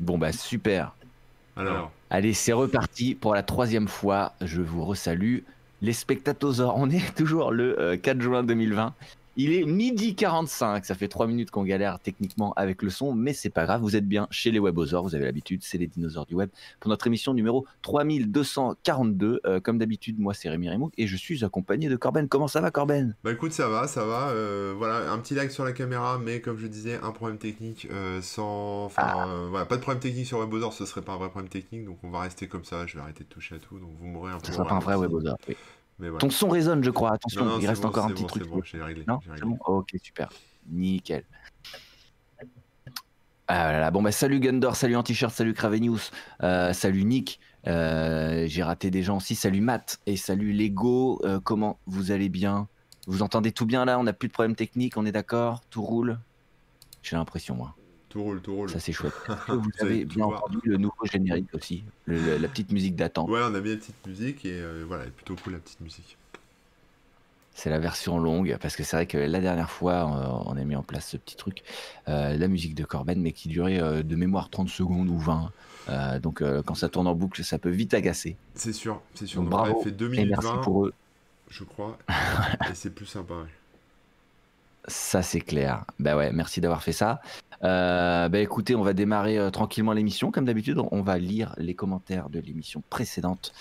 Bon bah super. Alors, Allez, c'est reparti pour la troisième fois. Je vous resalue. Les spectateurs, on est toujours le euh, 4 juin 2020. Il est midi 45. Ça fait 3 minutes qu'on galère techniquement avec le son, mais c'est pas grave. Vous êtes bien chez les Webosaures. Vous avez l'habitude, c'est les dinosaures du web. Pour notre émission numéro 3242. Euh, comme d'habitude, moi c'est Rémi Remouk et je suis accompagné de Corben. Comment ça va, Corben? Bah écoute, ça va, ça va. euh, voilà, un petit lag sur la caméra, mais comme je disais, un problème technique euh, sans. Enfin, Ah. euh, voilà, pas de problème technique sur WebOzor, ce serait pas un vrai problème technique, donc on va rester comme ça. Je vais arrêter de toucher à tout, donc vous mourrez un peu. Ce sera pas un vrai. Webosaure. oui. Mais. Ton son résonne, je crois. Attention, Non, non, il reste bon, encore un petit bon, truc. Bon, réglé. Non, réglé. Ok, super. Nickel. Ah là là, bon bah salut Gundor, salut Anti-Shirt, salut Cravenius, euh, salut Nick, euh, j'ai raté des gens aussi, salut Matt et salut Lego, Euh, comment vous allez bien? Vous entendez tout bien là? On n'a plus de problème technique, on est d'accord? Tout roule? J'ai l'impression moi, Tout roule, tout roule. ça c'est chouette. Que vous avez bien entendu le nouveau générique aussi, le- la petite musique d'attente? Ouais, on a mis la petite musique et euh, voilà, elle est plutôt cool la petite musique. C'est la version longue, parce que c'est vrai que la dernière fois, euh, on a mis en place ce petit truc, euh, la musique de Corben, mais qui durait euh, de mémoire 30 secondes ou 20. Euh, donc quand ça tourne en boucle, ça peut vite agacer. C'est sûr, c'est sûr. Donc, Donc, bravo fait 2 Et minutes merci 20, pour eux. je crois, et c'est plus sympa. ouais. Ça, c'est clair. Bah ouais, merci d'avoir fait ça. Euh, bah écoutez, on va démarrer euh, tranquillement l'émission. Comme d'habitude, on va lire les commentaires de l'émission précédente.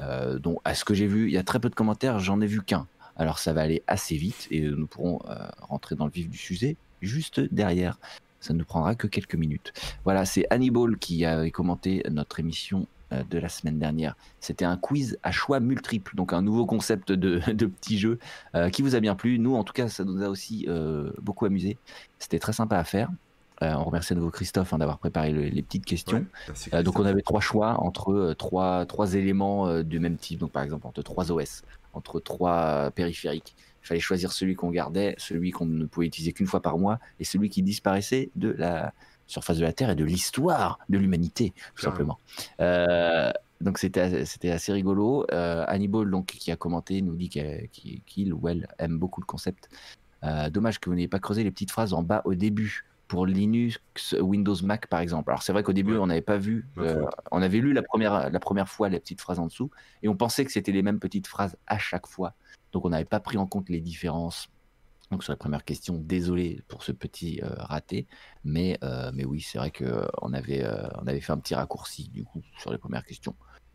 Euh, dont, à ce que j'ai vu, il y a très peu de commentaires, j'en ai vu qu'un. Alors ça va aller assez vite et nous pourrons euh, rentrer dans le vif du sujet juste derrière. Ça ne nous prendra que quelques minutes. Voilà, c'est Hannibal qui a commenté notre émission de la semaine dernière. C'était un quiz à choix multiples, donc un nouveau concept de, de petit jeu euh, qui vous a bien plu. Nous, en tout cas, ça nous a aussi euh, beaucoup amusé. C'était très sympa à faire. Euh, on remercie à nouveau Christophe hein, d'avoir préparé le- les petites questions. Ouais, merci, Euh, donc on avait trois choix entre euh, trois, trois éléments euh, du même type. Donc par exemple entre trois OS, entre trois euh, périphériques. Il fallait choisir celui qu'on gardait, celui qu'on ne pouvait utiliser qu'une fois par mois et celui qui disparaissait de la surface de la Terre et de l'histoire de l'humanité, tout simplement. Euh, donc c'était c'était assez rigolo. Euh, Hannibal donc qui a commenté nous dit qu'il ou elle aime beaucoup le concept. Euh, dommage que vous n'ayez pas creusé les petites phrases en bas au début pour Linux, Windows, Mac par exemple. Alors c'est vrai qu'au début Ouais. on n'avait pas vu, euh, on avait lu la première, la première fois les petites phrases en dessous et on pensait que c'était les mêmes petites phrases à chaque fois. Donc on n'avait pas pris en compte les différences. Donc sur la première question, désolé pour ce petit euh, raté, mais, euh, mais oui, c'est vrai qu'on avait, euh, on avait fait un petit raccourci du coup sur les premières questions,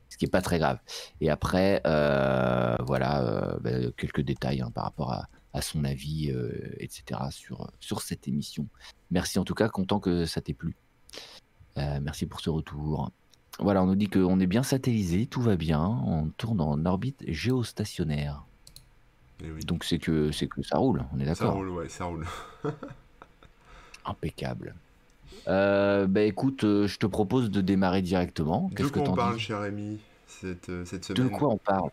ce qui est pas très grave. Et après, voilà, ben, quelques détails hein, par rapport à, son avis, etc. sur, sur cette émission. Merci en tout cas, content que ça t'ait plu. Merci pour ce retour. Voilà, on nous dit qu'on est bien satellisé, tout va bien, on tourne en orbite géostationnaire. Eh oui. Donc c'est que c'est que ça roule, on est ça d'accord. roule, ouais, ça roule. Impeccable. Euh, bah écoute, euh, je te propose de démarrer directement. De Qu'est-ce que quoi on parle, cher ami, cette, euh, cette De semaine? quoi on parle?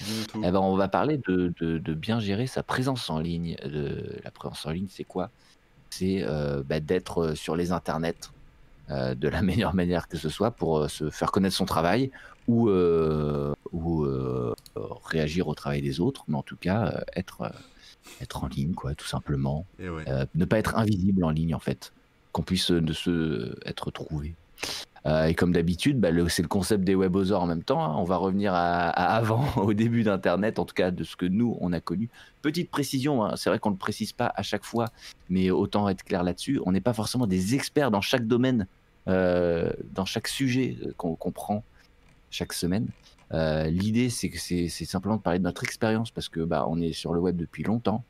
Eh ben, on va parler de, de- de bien gérer sa présence en ligne. De, la présence en ligne, c'est quoi? C'est euh, bah, d'être euh, sur les internets de la meilleure manière que ce soit pour se faire connaître son travail ou, euh, ou euh, réagir au travail des autres, mais en tout cas euh, être, être en ligne, quoi, tout simplement. Et ouais. Euh, ne pas être invisible en ligne en fait, qu'on puisse de se être trouvé. Euh, et comme d'habitude, bah, c'est le concept des webosaures en même temps. hein. On va revenir à, à avant, au début d'Internet, en tout cas de ce que nous on a connu. Petite précision, hein, c'est vrai qu'on ne le précise pas à chaque fois, mais autant être clair là-dessus. On n'est pas forcément des experts dans chaque domaine, euh, dans chaque sujet qu'on qu'on prend chaque semaine. Euh, L'idée, c'est que c'est simplement de parler de notre expérience parce que bah, on est sur le web depuis longtemps.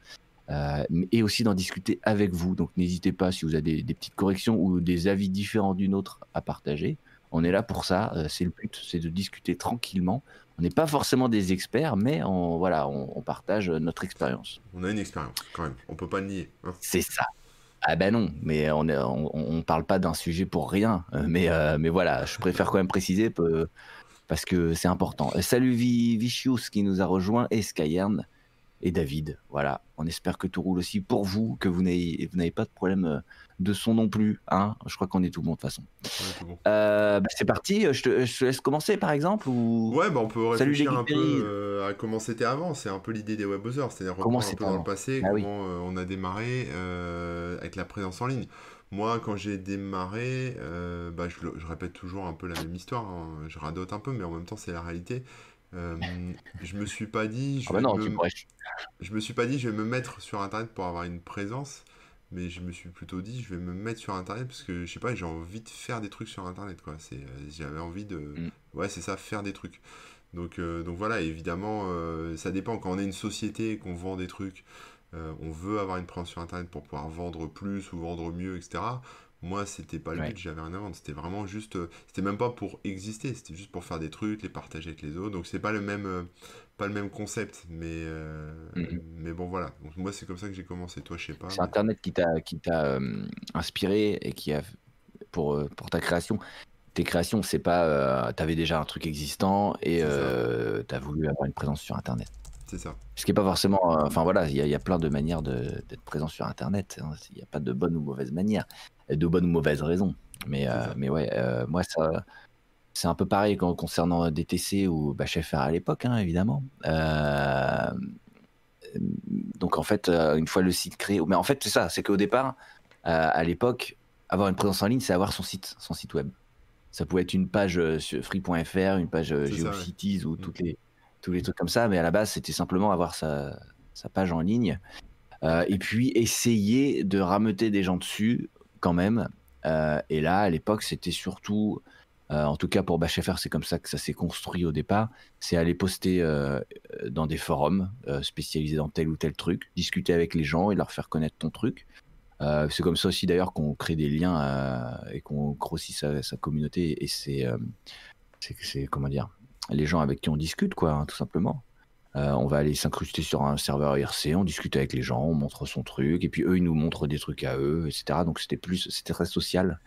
Euh, et aussi d'en discuter avec vous. Donc n'hésitez pas si vous avez des, des petites corrections ou des avis différents d'une autre à partager. On est là pour ça. euh, c'est le but, c'est de discuter tranquillement. On n'est pas forcément des experts, mais on, voilà, on, on partage notre expérience. On a une expérience, quand même. On peut pas le nier. hein. C'est ça. Ah ben non, mais on est- on, on parle pas d'un sujet pour rien. Euh, Mais, euh, mais voilà, je préfère quand même préciser peu- parce que c'est important. Euh, Salut Vi- Vicious qui nous a rejoint et Skyern et David. Voilà, on espère que tout roule aussi pour vous, que vous n'ayez vous n'avez pas de problème euh, de son non plus. Hein je crois qu'on est tout bon de toute façon. Ouais, tout bon. Euh, bah, c'est parti, je te, je te laisse commencer par exemple ou... Ouais, bah on peut réfléchir un peu euh, à comment c'était avant. C'est un peu l'idée des webosers, c'est-à-dire Comment reprendre un c'était peu dans avant le passé, Ah oui. comment euh, on a démarré avec la présence en ligne. Moi, quand j'ai démarré, euh, bah, je, je répète toujours un peu la même histoire. hein. Je radote un peu, mais en même temps, c'est la réalité. Euh, je me suis pas dit, je Ah bah non, me, je me suis pas dit, je vais me mettre sur Internet pour avoir une présence, mais je me suis plutôt dit, je vais me mettre sur Internet parce que, je sais pas, j'ai envie de faire des trucs sur Internet, quoi. C'est, euh, j'avais envie de, Mm. ouais, c'est ça, faire des trucs. Donc, euh, donc voilà, évidemment, ça dépend. Quand on est une société et qu'on vend des trucs, euh, on veut avoir une présence sur Internet pour pouvoir vendre plus ou vendre mieux, etc. Moi, c'était pas le Ouais. but, j'avais rien à vendre. C'était vraiment juste, euh, c'était même pas pour exister, c'était juste pour faire des trucs, les partager avec les autres. Donc c'est pas le même, euh, pas le même concept, mais, euh, Mhm. mais bon voilà. Donc moi, c'est comme ça que j'ai commencé. Toi, je sais pas. C'est mais- Internet qui t'a qui t'a euh, inspiré et qui a pour pour ta création. Tes créations, c'est pas euh, t'avais déjà un truc existant et t'as voulu avoir une présence sur Internet. C'est ça. Ce qui est pas forcément. euh, Enfin voilà, il y, a- il y a plein de manières d'être présent sur Internet. hein. Il n'y a pas de bonne ou mauvaise manière, de bonne ou mauvaise raison. Mais, euh, mais ouais, euh, moi, ça, c'est un peu pareil quand- concernant DTC ou bah, Chef à l'époque, hein, évidemment. Donc en fait, une fois le site créé, mais en fait, c'est ça, c'est qu'au départ, à l'époque, avoir une présence en ligne, c'est avoir son site, son site web. Ça pouvait être une page sur free.fr, une page ça, ouais. GeoCities ou Mm. toutes les, tous les trucs comme ça, mais à la base, c'était simplement avoir sa, page en ligne euh, et puis essayer de rameuter des gens dessus quand même. Euh, et là, à l'époque, c'était surtout, euh, en tout cas pour BachFR, c'est comme ça que ça s'est construit au départ, c'est aller poster dans des forums spécialisés dans tel ou tel truc, discuter avec les gens et leur faire connaître ton truc. C'est comme ça aussi d'ailleurs qu'on crée des liens et qu'on grossit sa, sa communauté et c'est, c'est comment dire, les gens avec qui on discute quoi, hein, tout simplement. Euh, on va aller s'incruster sur un serveur IRC, on discute avec les gens, on montre son truc, et puis eux, ils nous montrent des trucs à eux, etc. Donc c'était plus, c'était très social.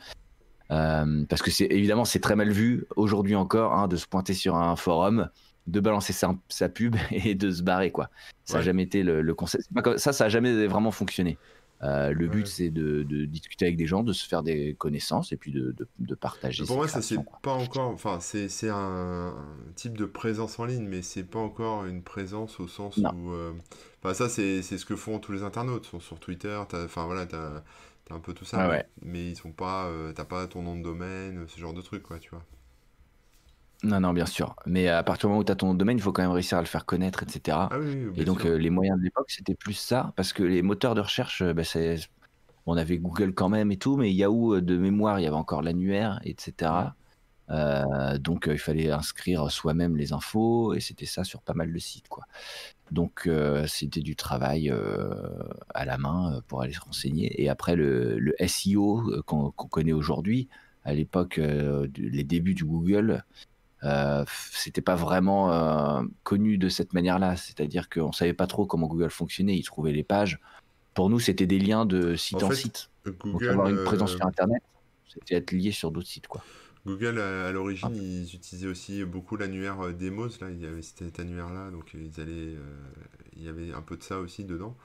Euh, parce que c'est évidemment, c'est très mal vu aujourd'hui encore hein, de se pointer sur un forum, de balancer sa, sa pub et de se barrer quoi. Ça n'a Ouais. jamais été le, le concept. c'est pas comme- ça, ça a jamais vraiment fonctionné. Euh, le but, Ouais. c'est de, de discuter avec des gens, de se faire des connaissances et puis de, de, de partager. Pour moi, ça c'est pas encore. Enfin, c'est un, un type de présence en ligne, mais c'est pas encore une présence au sens Non. où. euh, Enfin, ça c'est ce que font tous les internautes. Ils sont sur Twitter. Enfin voilà, t'as un peu tout ça. Ouais. mais ils sont pas. euh, T'as pas ton nom de domaine, ce genre de truc, quoi, tu vois. Non, non, bien sûr. Mais à partir du moment où tu as ton domaine, il faut quand même réussir à le faire connaître, etc. Ah oui, oui, Et donc, euh, les moyens de l'époque, c'était plus ça, parce que les moteurs de recherche, euh, bah, on avait Google quand même et tout, mais Yahoo, euh, de mémoire, il y avait encore l'annuaire, etc. Euh, donc, il fallait inscrire soi-même les infos, et c'était ça sur pas mal de sites, quoi. Donc, euh, c'était du travail à la main pour aller se renseigner. Et après, le, le SEO qu'on connaît aujourd'hui, à l'époque, les débuts du Google, euh, c'était pas vraiment euh, connu de cette manière-là. C'est-à-dire qu'on savait pas trop comment Google fonctionnait. Il trouvait les pages. Pour nous, c'était des liens de site En en, fait, site. Donc Google, avoir une présence euh, sur Internet, c'était être lié sur d'autres sites, quoi. Google, à, l'origine, Ah. ils utilisaient aussi beaucoup l'annuaire euh, Demos, là, il y avait cet annuaire-là, donc euh, ils allaient, euh, il y avait un peu de ça aussi dedans.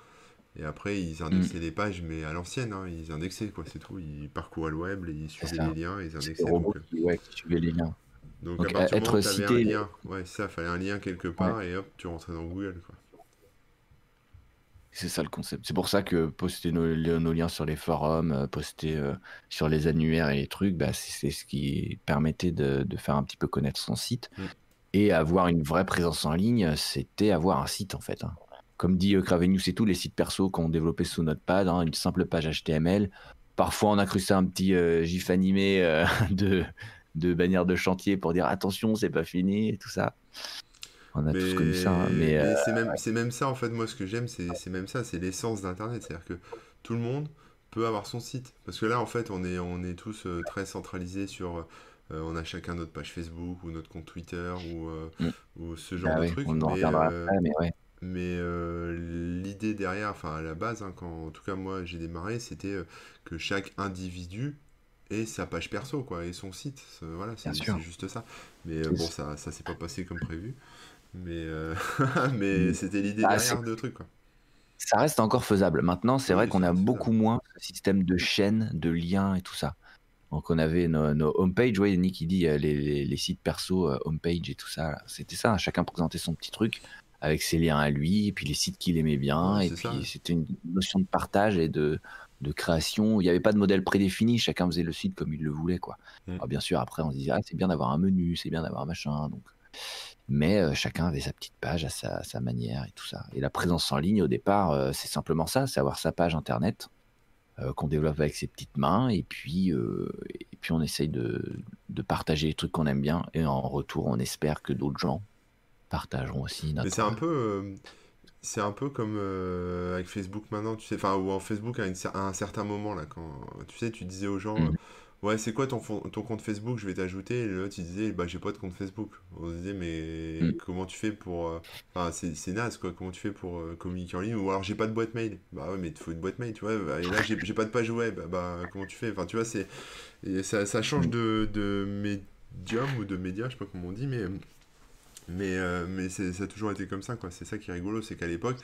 Et après, Mm. ils indexaient les pages, mais à l'ancienne, hein, ils indexaient, quoi, c'est tout. Ils parcouraient le web, et ils suivaient les liens, ils indexaient. Donc, euh, qui, ouais, qui suivaient les liens. Donc Donc, à partir du être moment un cité- lien, ouais, c'est ça, fallait un lien quelque part, et hop, tu rentrais dans Google, quoi. C'est ça le concept. C'est pour ça que poster nos, liens sur les forums, euh, poster euh, sur les annuaires et les trucs, bah, c'est ce qui permettait de, de faire un petit peu connaître son site. Mm. Et avoir une vraie présence en ligne, c'était avoir un site en fait. hein. Comme dit euh, Cravenous et tout, les sites perso qu'on développait sous Notepad, hein, une simple page HTML. Parfois, on a incrusté un petit euh, gif animé de, de bannière de chantier pour dire attention, c'est pas fini et tout ça. On a tous connu ça. hein. Mais, euh, c'est même, c'est même ça, en fait, moi, ce que j'aime, c'est c'est même ça, c'est l'essence d'Internet. C'est-à-dire que tout le monde peut avoir son site. Parce que là, en fait, on est, on est tous euh, très centralisés sur... euh, on a chacun notre page Facebook ou notre compte Twitter ou, Mm. ou ce genre ah de truc. on en mais, reviendra après, mais ouais. mais l'idée derrière, enfin à la base, hein, quand en tout cas moi j'ai démarré, c'était que chaque individu ait sa page perso, quoi, et son site. C'est- Voilà, c'est juste ça. Mais euh, bon, ça, ça s'est pas passé comme prévu. Mais, euh, mais Mm. c'était l'idée Ah, derrière c'est- de truc, quoi. Ça reste encore faisable. Maintenant, c'est Oui, vrai qu'on a beaucoup moins ce système de chaînes, de liens et tout ça. Donc on avait nos, nos homepages, ouais, Nick il dit euh, les, les- les sites perso, homepage et tout ça. C'était ça, chacun présentait son petit truc avec ses liens à lui, et puis les sites qu'il aimait bien, et puis c'était une notion de partage et de, de création. Il n'y avait pas de modèle prédéfini, chacun faisait le site comme il le voulait. Quoi. Mm. Alors, bien sûr, après, on se disait, ah, c'est bien d'avoir un menu, c'est bien d'avoir un machin. Donc... Mais euh, chacun avait sa petite page à sa, sa manière et tout ça. Et la présence en ligne, au départ, euh, c'est simplement ça, c'est avoir sa page internet euh, qu'on développe avec ses petites mains et puis, et puis on essaye de, de partager les trucs qu'on aime bien et en retour, on espère que d'autres gens partageront aussi Mais notre. c'est un peu, c'est un peu comme euh, avec Facebook maintenant, tu sais, enfin, ou en Facebook à, une à un certain moment, là, quand, tu sais, tu disais aux gens, euh, Mhm. ouais, c'est quoi ton, ton compte Facebook, je vais t'ajouter, et l'autre, il disait, bah, j'ai pas de compte Facebook. On se disait, mais Mm. comment tu fais pour, euh, enfin, c'est c'est naze, quoi, comment tu fais pour euh, communiquer en ligne, ou alors j'ai pas de boîte mail. Bah ouais, mais il faut une boîte mail, tu vois, bah, et là, j'ai j'ai pas de page web, bah, comment tu fais? Enfin, tu vois, c'est, ça, ça change de, de médium ou de média, je sais pas comment on dit, mais... Mais, euh, mais ça a toujours été comme ça, quoi. C'est ça qui est rigolo, c'est qu'à l'époque,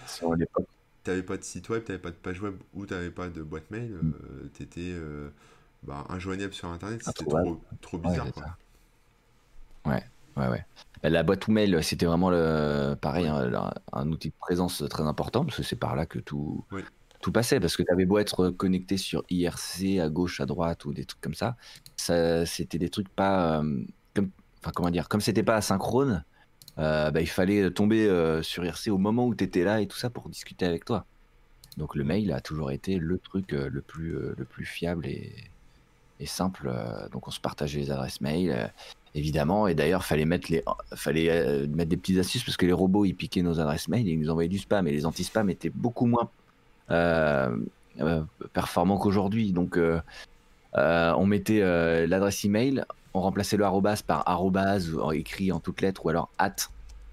t'avais pas de site web, t'avais pas de page web ou t'avais pas de boîte mail, Mm. euh, t'étais euh, bah, injoignable sur Internet, c'était trop, trop Ouais, bizarre, c'est quoi. Ouais, ouais, ouais. Bah, La boîte ou mail, c'était vraiment le, pareil, Ouais. un, outil de présence très important parce que c'est par là que tout, tout passait. Parce que tu avais beau être connecté sur IRC à gauche, à droite ou des trucs comme ça, ça c'était des trucs pas. comme, enfin, comment dire, comme c'était pas asynchrone, euh, bah, il fallait tomber euh, sur IRC au moment où tu étais là et tout ça pour discuter avec toi. Donc le mail a toujours été le truc euh, le plus, le plus fiable et, simple. donc on se partageait les adresses mail, évidemment. Et d'ailleurs, fallait mettre les, fallait mettre des petites astuces parce que les robots ils piquaient nos adresses mail et ils nous envoyaient du spam. Et les anti-spam étaient beaucoup moins performants qu'aujourd'hui. Donc on mettait l'adresse email, on remplaçait le arrobas par arrobas ou- écrit en toutes lettres ou alors at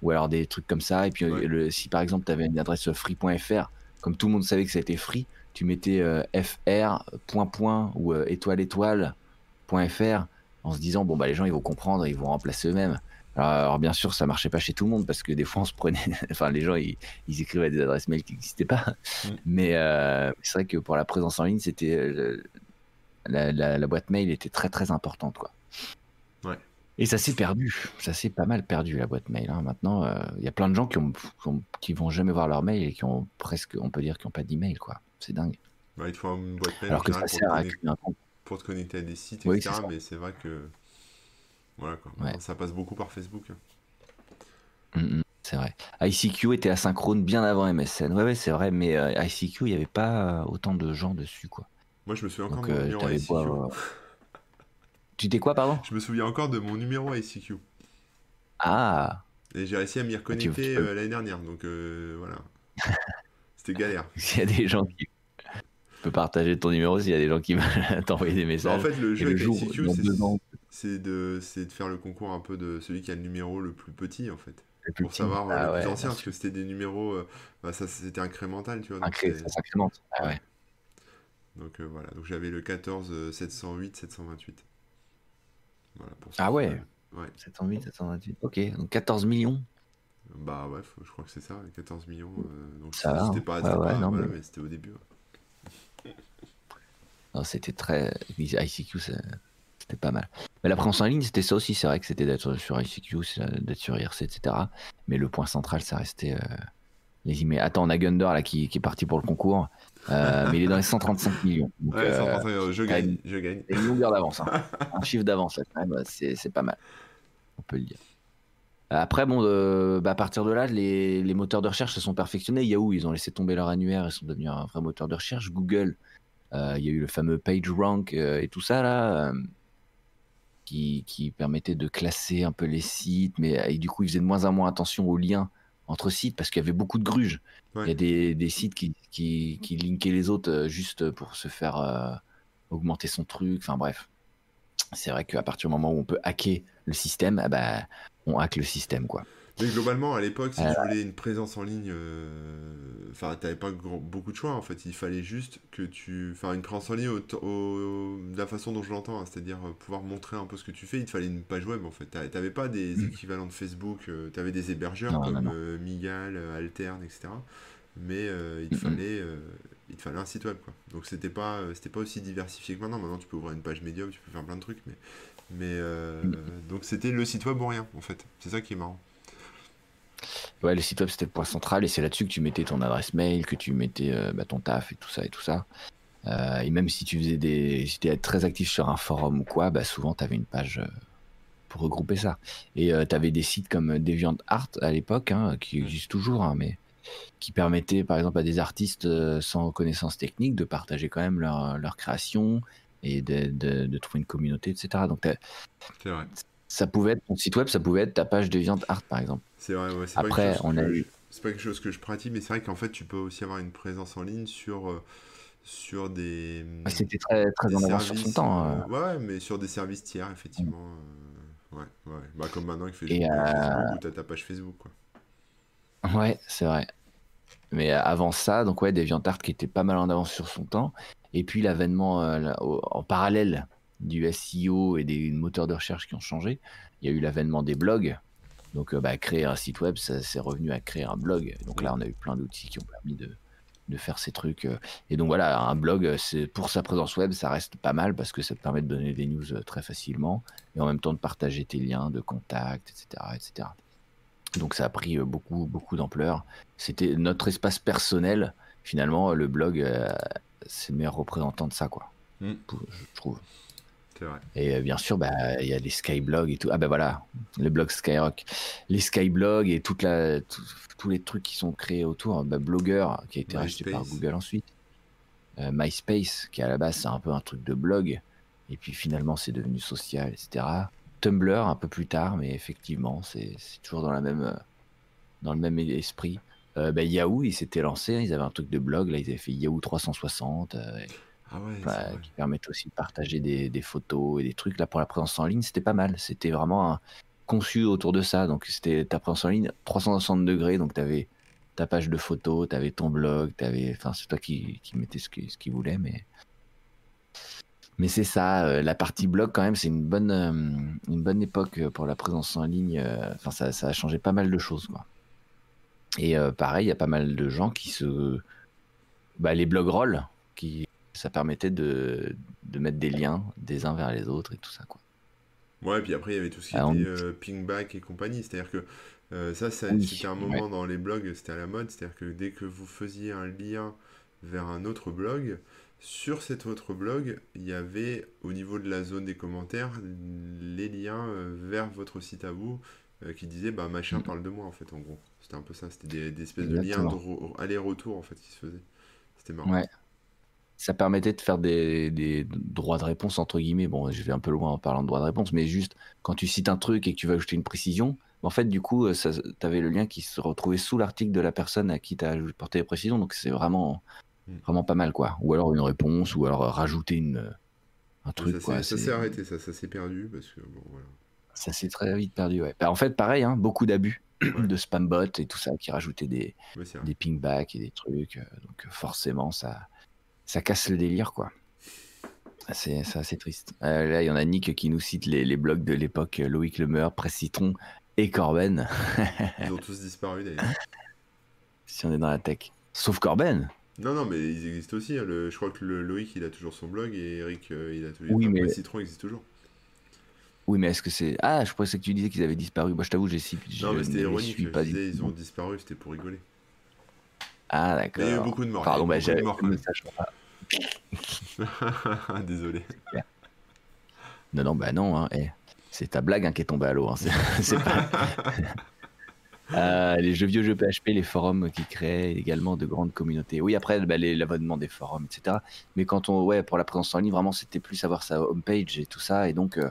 ou alors des trucs comme ça. Et puis Ouais. le- si par exemple tu avais une adresse free.fr, comme tout le monde savait que ça était free, tu mettais euh, fr point point ou euh, étoile étoile point fr en se disant bon bah les gens ils vont comprendre, ils vont remplacer eux-mêmes. Alors, alors, bien sûr ça marchait pas chez tout le monde parce que des fois on se prenait, enfin les gens ils, ils écrivaient des adresses mail qui n'existaient pas. Mm. Mais euh, c'est vrai que pour la présence en ligne c'était euh, la, la- la boîte mail était très très importante quoi. Ouais. Et ça s'est perdu, ça s'est pas mal perdu la boîte mail. hein. Maintenant, euh, il y a plein de gens qui, ont, qui, ont- qui vont jamais voir leur mail et qui ont presque, on peut dire, qui ont pas d'email quoi. C'est dingue. Bah, il te faut une boîte mail Alors que ça sert te à connecter, un compte. pour te connecter à des sites, Oui, etc. Mais c'est vrai que voilà quoi. Ouais. Ça passe beaucoup par Facebook. hein. Mm, mm, c'est vrai. ICQ était asynchrone bien avant MSN. Ouais, ouais, c'est vrai, mais euh, ICQ, il n'y avait pas euh, autant de gens dessus, quoi. Moi, je me souviens encore euh, ICQ. Tu t'es quoi, pardon Je me souviens encore de mon numéro ICQ. Ah, Et j'ai réussi à m'y tu- reconnecter euh, l'année dernière. Donc euh, voilà. C'était galère. s'il y a des gens qui. Tu peux partager ton numéro s'il y a des gens qui veulent t'envoyer des Bah, messages. en fait, le jeu le avec ICQ, c'est- de, faire le concours un peu de celui qui a le numéro le plus petit en fait. le plus Pour petit. savoir euh, Ah le ouais, plus bien ancien, parce que c'était des numéros, euh, bah, ça c'était incrémental, tu vois. Donc, Incré- ça s'incrémente. Ah ouais. donc, euh, voilà, donc j'avais le 14 euh, 708 728. Voilà, pour Ah ouais. Ouais, 708, 728. Ok, donc 14 millions. bah ouais, faut- je crois que c'est ça, 14 millions. euh, donc Ça va, c'était hein. pas, Ouais, c'était ouais, pas- non, voilà, mais- mais c'était au début. ouais. C'était très. ICQ, c'était pas mal. Mais la présence en ligne, c'était ça aussi. C'est vrai que c'était d'être sur ICQ, d'être sur IRC, etc. Mais le point central, ça restait euh, les emails. Attends, on a Gunder là qui, qui est parti pour le concours. Euh, mais il est dans les 135 millions. Donc, Ouais, euh, 135 euros, je gagne, je gagne. une longueur d'avance. hein. Un chiffre d'avance, c'est pas mal. On peut le dire. Après, bon, euh, bah, à partir de là, les, les moteurs de recherche se sont perfectionnés. Yahoo, ils ont laissé tomber leur annuaire, ils sont devenus un vrai moteur de recherche. Google, euh, il y a eu le fameux PageRank euh, et tout ça, là, euh, qui, qui permettait de classer un peu les sites, mais euh, et du coup, ils faisaient de moins en moins attention aux liens entre sites parce qu'il y avait beaucoup de gruges. Ouais. Il y a des, des sites qui, qui, qui linkaient les autres euh, juste pour se faire euh, augmenter son truc. Enfin bref, c'est vrai qu'à partir du moment où on peut hacker le système, ah bah, on hack le système quoi. Mais globalement, à l'époque, si Euh, tu voulais une présence en ligne, euh, enfin, t'avais pas grand- beaucoup de choix en fait. Il fallait juste que tu, enfin, une présence en ligne au, au- de la façon dont je l'entends, hein, c'est-à-dire euh, pouvoir montrer un peu ce que tu fais. Il te fallait une page web en fait. T'a- T'avais pas des Mm. équivalents de Facebook. euh, T'avais des hébergeurs Non, comme non. euh, Migal, euh, Alterne, etc. Mais euh, il te Mm, fallait, euh, il te fallait un site web quoi. Donc c'était pas, euh, c'était pas aussi diversifié que maintenant. Maintenant, tu peux ouvrir une page Medium, tu peux faire plein de trucs, mais, mais euh, Mm. donc c'était le site web ou rien en fait. C'est ça qui est marrant. Ouais, le site web c'était le point central et c'est là-dessus que tu mettais ton adresse mail, que tu mettais euh, bah, ton taf et tout ça et tout ça. Euh, et même si tu faisais des, si étais très actif sur un forum ou quoi, bah souvent tu avais une page euh, pour regrouper ça. Et tu avais des sites comme DeviantArt à l'époque, hein, qui existent toujours, hein, mais qui permettaient par exemple à des artistes sans connaissance technique de partager quand même leur, leur création et de, de, trouver une communauté, etc. Donc c'est vrai. Ça pouvait être ton site web, ça pouvait être ta page DeviantArt par exemple. C'est vrai, ouais, Après, on a eu c'est pas quelque chose que je pratique, mais c'est vrai qu'en fait, tu peux aussi avoir une présence en ligne sur, euh, sur des. C'était très, très en avance sur son temps. Euh, ouais, mais sur des services tiers, effectivement. Euh, ouais, ouais. Bah, comme maintenant, il fait Et Facebook ou t'as ta page Facebook, quoi. Ouais, c'est vrai. Mais avant ça, donc ouais, DeviantArt qui était pas mal en avance sur son temps. Et puis l'avènement en parallèle du SEO et des moteurs de recherche qui ont changé, il y a eu l'avènement des blogs donc, euh, bah, créer un site web, ça c'est revenu à créer un blog. Donc là, on a eu plein d'outils qui ont permis de, de faire ces trucs. Euh. Et donc voilà, un blog, c'est pour sa présence web, ça reste pas mal parce que ça te permet de donner des news euh, très facilement et en même temps de partager tes liens de contact, etc., etc. Donc ça a pris beaucoup, beaucoup d'ampleur. C'était notre espace personnel. Finalement, le blog, c'est le meilleur représentant de ça, quoi. Mm. Je trouve. Et euh, bien sûr, bah, il y a les skyblogs et tout. Ah ben voilà, le blog Skyrock. Les skyblogs et toute la, tous les trucs qui sont créés autour. Bah, Blogger, qui a été racheté par Google ensuite. Euh, MySpace, qui à la base c'est un peu un truc de blog. Et puis finalement c'est devenu social, etc. Tumblr un peu plus tard, mais effectivement c'est toujours dans, la même, euh, dans le même esprit. Bah, Yahoo, ils s'étaient lancés, ils avaient un truc de blog, là ils avaient fait Yahoo 360. Ah bah, qui permettent aussi de partager des, photos et des trucs. Là, pour la présence en ligne, c'était pas mal. C'était vraiment conçu autour de ça. Donc, c'était ta présence en ligne 360 degrés. Donc, tu avais ta page de photos, tu avais ton blog, avais... enfin, c'est toi qui, qui mettais ce qu'il ce voulait, mais. Mais c'est ça, euh, la partie blog quand même, c'est une bonne, euh, une bonne époque pour la présence en ligne. Euh, enfin, ça, ça, a changé pas mal de choses, quoi. Et pareil, il y a pas mal de gens qui se, bah, les blog rolls, qui, ça permettait de, de, mettre des liens des uns vers les autres et tout ça. Quoi. Ouais, et puis après, il y avait tout ce qui ah, était euh, pingback et compagnie. C'est-à-dire que euh, ça, c'était un moment dans les blogs, c'était à la mode. C'est-à-dire que dès que vous faisiez un lien vers un autre blog, sur cet autre blog, il y avait au niveau de la zone des commentaires les liens euh, vers votre site à vous qui disaient bah machin mm. parle de moi en fait en gros. C'était un peu ça, c'était des, espèces de liens aller-retour en fait qui se faisaient. C'était marrant. Ouais ça permettait de faire des, droits de réponse, entre guillemets. Bon, je vais un peu loin en parlant de droits de réponse, mais juste quand tu cites un truc et que tu vas ajouter une précision, en fait, du coup, tu avais le lien qui se retrouvait sous l'article de la personne à qui tu as apporté les précisions. Donc, c'est vraiment, hmm. vraiment pas mal, quoi. Ou alors une réponse, ou alors rajouter une, un truc. Ça s'est arrêté, ça, ça s'est perdu. Parce que, bon, voilà. Ça s'est très vite perdu, ouais. Bah, en fait, pareil, hein, beaucoup d'abus. de spam bot et tout ça qui rajoutaient des, des pingbacks et des trucs. Euh, donc forcément, ça, ça casse le délire, quoi. C'est assez triste. Euh, là, il y en a Nick qui nous cite les, les blogs de l'époque Loïc Lemeur, Presse Citron et Corben. Ils ont tous disparu d'ailleurs. Si on est dans la tech. Sauf Corben. Non, non, mais ils existent aussi. Hein. Le, je crois que le Loïc, il a toujours son blog et Eric, euh, il a toujours. Oui, mais... Citron existe toujours. Oui, mais est-ce que c'est. Ah, je pensais que tu disais qu'ils avaient disparu. Moi, je t'avoue, j'ai si. Non, mais c'était ironique. Je disais, ils ont disparu, c'était pour rigoler. Ah, d'accord. Il y a eu beaucoup de morts. Pardon, bah, j'ai. Désolé. Non, non, bah non. Hein. Eh, c'est ta blague hein, qui est tombée à l'eau. Hein. C'est pas. Euh, les jeux vieux jeux PHP, les forums qui créent également de grandes communautés. Oui, après, bah, l'abonnement des forums, etc. Mais quand on, ouais, pour la présence en ligne, vraiment, c'était plus avoir sa homepage et tout ça. Et donc, euh,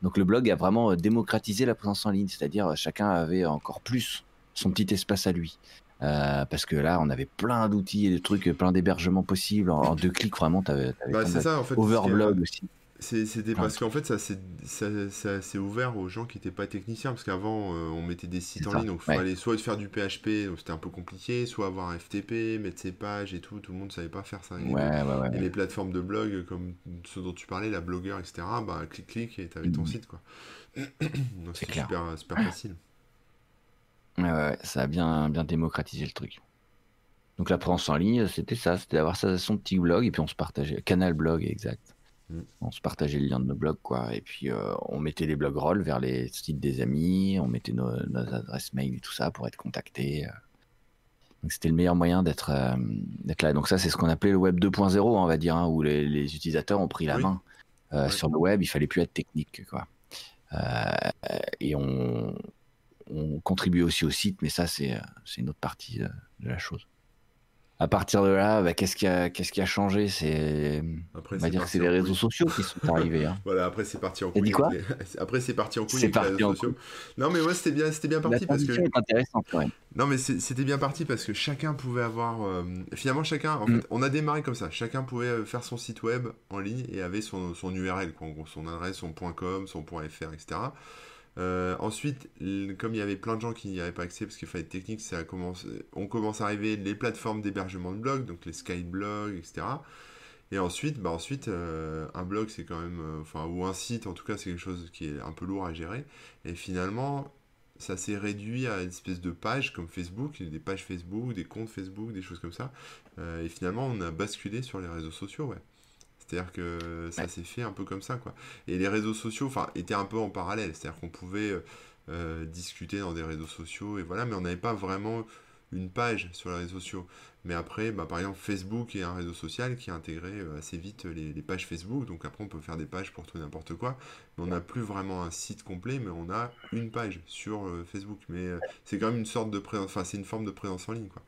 donc le blog a vraiment démocratisé la présence en ligne, c'est-à-dire chacun avait encore plus son petit espace à lui. Euh, parce que là, on avait plein d'outils et de trucs, plein d'hébergements possibles. En, deux clics, vraiment, tu avais, bah, ça, en fait, Overblog aussi. C'était parce qu'en fait, ça s'est ouvert aux gens qui n'étaient pas techniciens. Parce qu'avant, euh, on mettait des sites en ligne. Donc, il fallait soit faire du PHP, donc c'était un peu compliqué, soit avoir un FTP, mettre ses pages et tout. Tout le monde ne savait pas faire ça. Et, les plateformes de blog, comme ce dont tu parlais, la blogueur, etc., bah, clic-clic et tu avais ton mmh. site. quoi. donc, c'est super, super facile. Ouais, ça a bien, bien démocratisé le truc. Donc la présence en ligne, c'était ça, c'était d'avoir son petit blog et puis on se partageait, canal blog exact. Mm. On se partageait le lien de nos blogs quoi, et puis euh, on mettait les blog rolls vers les sites des amis, on mettait nos, adresses mail et tout ça pour être contacté. Euh. c'était le meilleur moyen d'être là. Donc ça, c'est ce qu'on appelait le web 2.0, on va dire, hein, où les, utilisateurs ont pris la main sur le web. Il fallait plus être technique, quoi. et on, on contribue aussi au site, mais ça, c'est une autre partie de la chose à partir de là, bah, qu'est-ce qui a, qu'est-ce qui a changé? C'est, on va dire que c'est les réseaux sociaux qui sont arrivés. Hein. voilà, après c'est parti en couille. quoi? Après c'est parti en couille avec les réseaux sociaux. Non, mais moi c'était bien, c'était bien parti parce que. Est intéressante, Non, mais c'était bien parti parce que chacun pouvait avoir. Euh, finalement, chacun, en mm. fait, on a démarré comme ça. Chacun pouvait euh, faire son site web en ligne et avait son, son URL, quoi, en gros, son adresse, son .com, son .fr, etc. Euh, ensuite, comme il y avait plein de gens qui n'y avaient pas accès parce qu'il fallait être technique, ça commence, on commence à arriver les plateformes d'hébergement de blogs, donc les Skyblogs, etc. Et ensuite, bah ensuite euh, un blog, c'est quand même, euh, enfin, ou un site, en tout cas, c'est quelque chose qui est un peu lourd à gérer. Et finalement, ça s'est réduit à une espèce de page comme Facebook, des pages Facebook, des comptes Facebook, des choses comme ça. et finalement, on a basculé sur les réseaux sociaux, ouais. C'est-à-dire que ça s'est fait un peu comme ça, quoi. Et les réseaux sociaux, enfin, étaient un peu en parallèle. C'est-à-dire qu'on pouvait euh, euh, discuter dans des réseaux sociaux, et voilà, mais on n'avait pas vraiment une page sur les réseaux sociaux. Mais après, bah, par exemple, Facebook est un réseau social qui a intégré euh, assez vite les, pages Facebook. Donc après, on peut faire des pages pour tout n'importe quoi. Mais on n'a plus vraiment un site complet, mais on a une page sur Facebook. Mais c'est quand même une sorte de présence, enfin, c'est une forme de présence en ligne, quoi.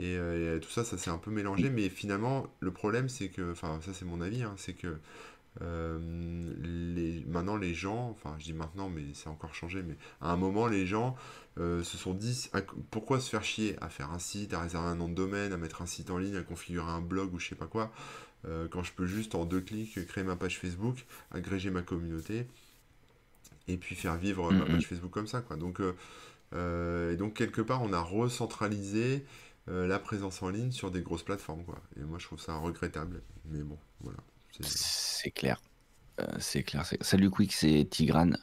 Euh, et, tout ça, ça s'est un peu mélangé. Mais finalement, le problème, c'est que, enfin, ça c'est mon avis, hein, c'est que euh, les, maintenant les gens, enfin je dis maintenant, mais c'est encore changé, mais à un moment les gens euh, se sont dit pourquoi se faire chier à faire un site, à réserver un nom de domaine, à mettre un site en ligne, à configurer un blog ou je sais pas quoi, quand je peux juste en deux clics créer ma page Facebook, agréger ma communauté et puis faire vivre ma page Facebook comme ça quoi. Donc et donc quelque part on a recentralisé euh, la présence en ligne sur des grosses plateformes. Quoi. Et moi, je trouve ça regrettable. Mais bon, voilà. C'est clair. Euh, c'est clair. Salut Quick, c'est Tigrane.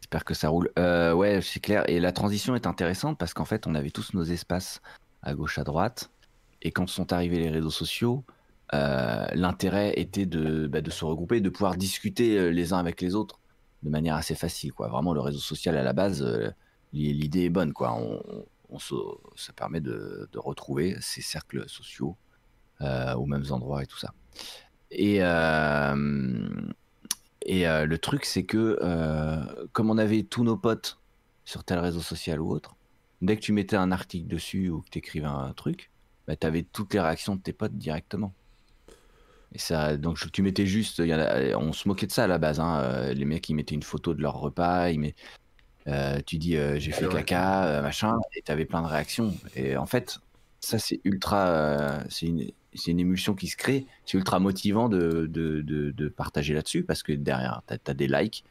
J'espère que ça roule. Euh, ouais, c'est clair. Et la transition est intéressante parce qu'en fait, on avait tous nos espaces à gauche, à droite. Et quand sont arrivés les réseaux sociaux, l'intérêt était de, bah, de, se regrouper, de pouvoir discuter les uns avec les autres de manière assez facile. Quoi. Vraiment, le réseau social à la base, l'idée est bonne. Quoi. On, ça permet de, retrouver ces cercles sociaux euh, aux mêmes endroits et tout ça. Et, euh, euh, le truc, c'est que comme on avait tous nos potes sur tel réseau social ou autre, dès que tu mettais un article dessus ou que tu écrivais un truc, bah, tu avais toutes les réactions de tes potes directement. Et ça, donc tu mettais juste, on se moquait de ça à la base. Hein, les mecs, ils mettaient une photo de leur repas, ils, euh, tu dis euh, j'ai fait caca, euh, machin, et tu avais plein de réactions. Et en fait, ça c'est ultra, c'est une, une, émulsion qui se crée. C'est ultra motivant de, de, de, partager là-dessus parce que derrière, tu as, des likes.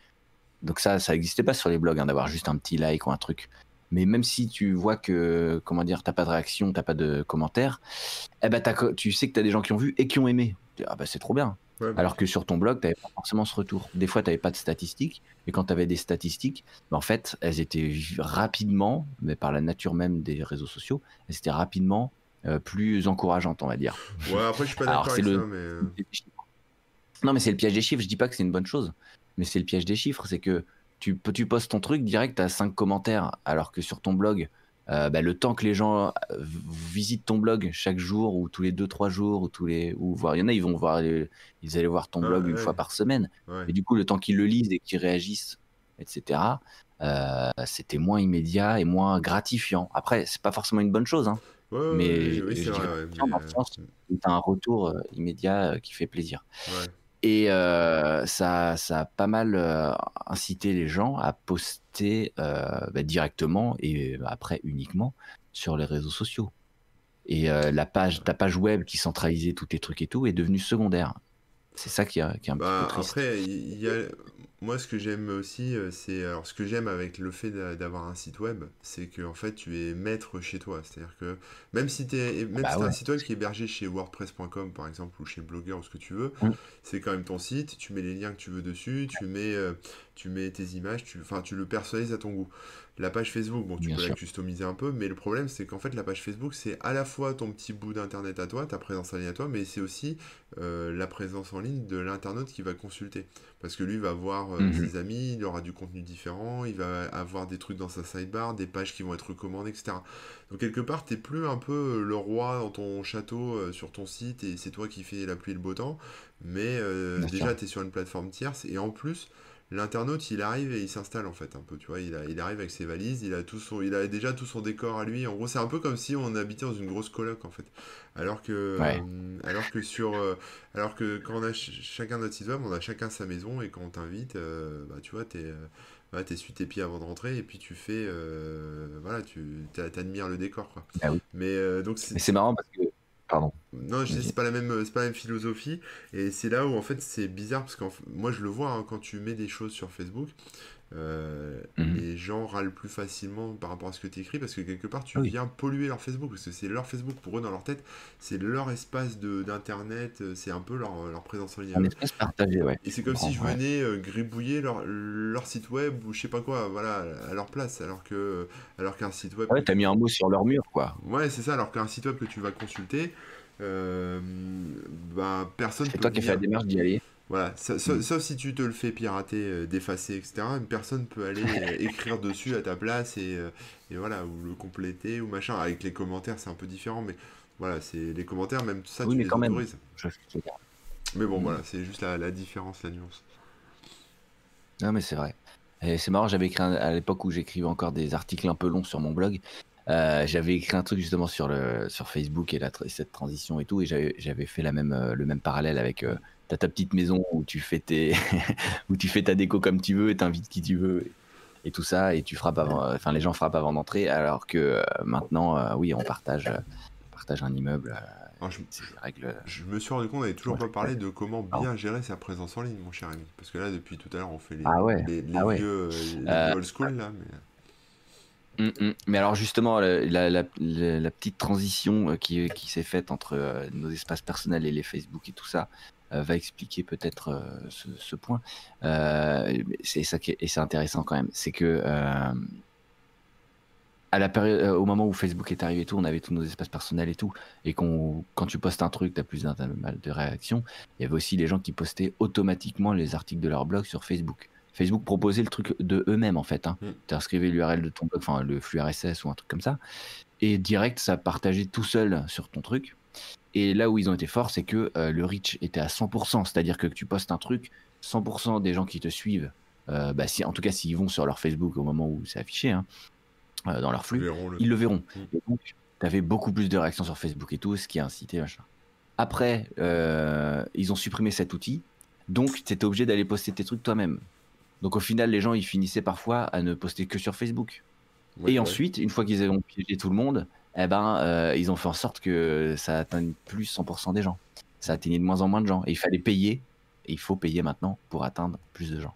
Donc ça, ça n'existait pas sur les blogs hein, d'avoir juste un petit like ou un truc. Mais même si tu vois que, comment dire, t'as pas de réaction, t'as pas de commentaires, eh ben tu sais que tu as des gens qui ont vu et qui ont aimé. Ah bah c'est trop bien. Alors que sur ton blog, tu n'avais pas forcément ce retour. Des fois, tu n'avais pas de statistiques. Et quand tu avais des statistiques, ben, en fait, elles étaient rapidement, mais par la nature même des réseaux sociaux, elles étaient rapidement euh, plus encourageantes, on va dire. Ouais, après, je suis pas d'accord avec le... ça, mais... Euh. Non, mais c'est le piège des chiffres. Je dis pas que c'est une bonne chose, mais c'est le piège des chiffres. C'est que tu, tu postes ton truc direct à 5 commentaires, alors que sur ton blog, euh, bah, le temps que les gens euh, visitent ton blog chaque jour ou tous les 2-3 jours ou tous les ou voir il y en a ils vont voir ils allaient voir ton blog une fois par semaine. Et du coup le temps qu'ils le lisent et qu'ils réagissent etc euh, c'était moins immédiat et moins gratifiant. Après c'est pas forcément une bonne chose hein, mais oui, c'est un retour immédiat qui fait plaisir et euh, ça, ça a pas mal euh, incité les gens à poster euh, bah, directement et après uniquement sur les réseaux sociaux. Et la page, ta page web qui centralisait tous tes trucs et tout est devenue secondaire. C'est ça qui, est, qui est un bah, peu triste. Après, il y a, moi, ce que j'aime aussi, euh, c'est. Alors, ce que j'aime avec le fait d'avoir un site web, c'est que en fait, tu es maître chez toi. C'est-à-dire que même si tu es, même bah si un site web qui est hébergé chez WordPress.com, par exemple, ou chez Blogger, ou ce que tu veux, mm. c'est quand même ton site. Tu mets les liens que tu veux dessus, tu mets, euh, tu mets tes images, tu, enfin, tu le personnalises à ton goût. La page Facebook, bon, tu peux la customiser un peu, mais le problème, c'est qu'en fait, la page Facebook, c'est à la fois ton petit bout d'internet à toi, ta présence en ligne à toi, mais c'est aussi euh, la présence en ligne de l'internaute qui va consulter. Parce que lui va voir euh, mhm. ses amis, il aura du contenu différent, il va avoir des trucs dans sa sidebar, des pages qui vont être recommandées, etc. Donc, quelque part, tu plus un peu le roi dans ton château euh, sur ton site et c'est toi qui fais la pluie et le beau temps, mais déjà, tu es sur une plateforme tierce et en plus, l'internaute il arrive et il s'installe en fait un peu tu vois. Il, il arrive avec ses valises il a tout son il a déjà tout son décor à lui. En gros c'est un peu comme si on habitait dans une grosse coloc en fait. Alors que euh, alors que sur euh, alors que quand on a chacun notre site web on a chacun sa maison et quand on t'invite euh, bah tu vois t'es bah, t'essuies tes pieds avant de rentrer et puis tu fais voilà tu t'admires le décor quoi. Ah mais donc c'est marrant parce que non, je c'est pas la même, c'est pas la même philosophie. Et c'est là où en fait c'est bizarre parce que moi je le vois hein, quand tu mets des choses sur Facebook, euh, mhm. les gens râlent plus facilement par rapport à ce que tu écris parce que quelque part tu viens polluer leur Facebook parce que c'est leur Facebook pour eux dans leur tête, c'est leur espace d'internet, euh, c'est un peu leur, leur, présence en ligne. Un espace partagé, ouais. Et c'est comme si je venais euh, gribouiller leur, leur, site web ou je sais pas quoi, voilà, à leur place, alors que alors qu'un site web. Ouais, t'as mis un mot sur leur mur, quoi. Ouais, c'est ça, alors qu'un site web que tu vas consulter, euh, bah, personne. C'est toi qui as fait la démarche d'y aller. Voilà, mm. sauf, si tu te le fais pirater, euh, d'effacer, etc. Une personne peut aller euh, écrire dessus à ta place et, et, voilà, ou le compléter ou machin. Avec les commentaires, c'est un peu différent, mais voilà, c'est les commentaires, même ça, tu les quand autorises. mais bon, mm. voilà, c'est juste la, la, différence, la nuance. Non, mais c'est vrai. Et c'est marrant, j'avais écrit à l'époque où j'écrivais encore des articles un peu longs sur mon blog. Euh, j'avais écrit un truc justement sur, le, sur Facebook et la, cette transition et tout, et j'avais fait la même, euh, le même parallèle avec euh, ta petite maison où tu fais tes, où tu fais ta déco comme tu veux et t'invites qui tu veux et, tout ça, et tu frappes avant, enfin les gens frappent avant d'entrer, alors que maintenant, oui, on partage, partage un immeuble. je, règles... je, me suis rendu compte, on n'avait toujours pas parlé de comment bien gérer sa présence en ligne, mon cher ami. Parce que là, depuis tout à l'heure, on fait les, ah les, ah vieux, les old school là. Mais... Mm, mm. Mais alors justement, la, petite transition euh, qui, qui s'est faite entre euh, nos espaces personnels et les Facebook et tout ça euh, va expliquer peut-être ce, point. c'est ça qui et c'est intéressant quand même, c'est que à la période, au moment où Facebook est arrivé et tout, on avait tous nos espaces personnels et tout, et qu'on, quand tu postes un truc, tu as plus de réactions. Il y avait aussi les gens qui postaient automatiquement les articles de leur blog sur Facebook. Facebook proposait le truc de eux-mêmes en fait. Hein. Mm. Tu inscrivais l'URL de ton blog, enfin le flux RSS ou un truc comme ça, et direct ça partageait tout seul sur ton truc. Et là où ils ont été forts, c'est que euh, le reach était à 100%, c'est-à-dire que tu postes un truc, 100% des gens qui te suivent, euh, bah, si, en tout cas s'ils vont sur leur Facebook au moment où c'est affiché, hein, euh, dans leur flux, ils le verront. Et donc, tu avais beaucoup plus de réactions sur Facebook et tout, ce qui a incité machin. Après, ils ont supprimé cet outil, donc tu étais obligé d'aller poster tes trucs toi-même. Donc au final, les gens, ils finissaient parfois à ne poster que sur Facebook. et ensuite, une fois qu'ils ont piégé tout le monde, eh ben, euh, ils ont fait en sorte que ça atteigne plus 100% des gens. Ça atteignait de moins en moins de gens. Et il fallait payer. Et il faut payer maintenant pour atteindre plus de gens.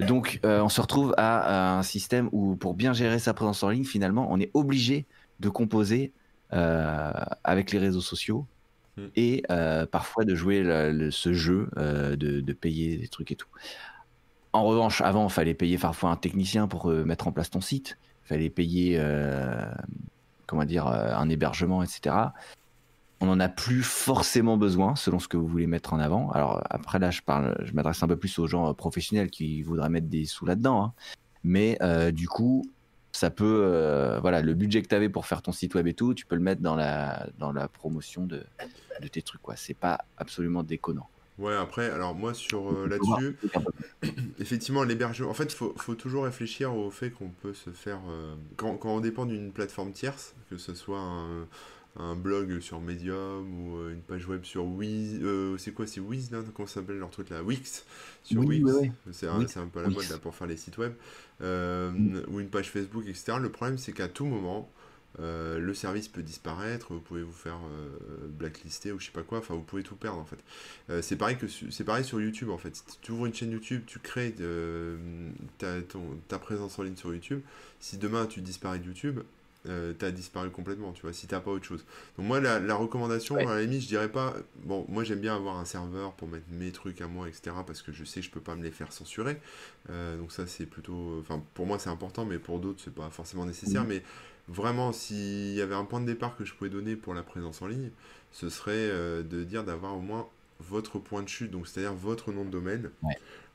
Donc, euh, on se retrouve à, un système où, pour bien gérer sa présence en ligne, finalement, on est obligé de composer euh, avec les réseaux sociaux hmm. et parfois de jouer ce jeu de, de, payer des trucs et tout. En revanche, avant, il fallait payer parfois un technicien pour mettre en place ton site. Il fallait payer, comment dire, euh, un hébergement, etc. On n'en a plus forcément besoin, selon ce que vous voulez mettre en avant. Alors après, là, je parle, je m'adresse un peu plus aux gens professionnels qui voudraient mettre des sous là-dedans. Hein. Mais du coup, ça peut, voilà, le budget que tu avais pour faire ton site web et tout, tu peux le mettre dans la, dans la promotion de, de tes trucs. C'est pas absolument déconnant. Ouais, après, alors moi sur euh, là-dessus, effectivement, l'hébergement, en fait, il faut, faut, toujours réfléchir au fait qu'on peut se faire, euh, quand, quand, on dépend d'une plateforme tierce, que ce soit un, un blog sur Medium ou euh, une page web sur Wiz, c'est quoi, c'est Wiz là, comment ça s'appelle leur truc là, Wix, sur Wix, c'est un, un, peu la mode là, pour faire les sites web, mm. ou une page Facebook, etc. Le problème, c'est qu'à tout moment, euh, le service peut disparaître, vous pouvez vous faire euh, blacklister ou je sais pas quoi, enfin vous pouvez tout perdre en fait. Euh, c'est pareil que c'est pareil sur YouTube en fait. Si tu ouvres une chaîne YouTube, tu crées ta, ta, présence en ligne sur YouTube. Si demain tu disparais de YouTube, euh, t'as disparu complètement, tu vois, si t'as pas autre chose. Donc moi, la, recommandation, à la limite, je dirais pas, bon, moi j'aime bien avoir un serveur pour mettre mes trucs à moi, etc., parce que je sais que je peux pas me les faire censurer. Euh, donc ça, c'est plutôt, enfin, pour moi c'est important, mais pour d'autres, c'est pas forcément nécessaire. Mais vraiment, s'il y avait un point de départ que je pouvais donner pour la présence en ligne, ce serait euh, de dire d'avoir au moins votre point de chute, donc c'est-à-dire votre nom de domaine,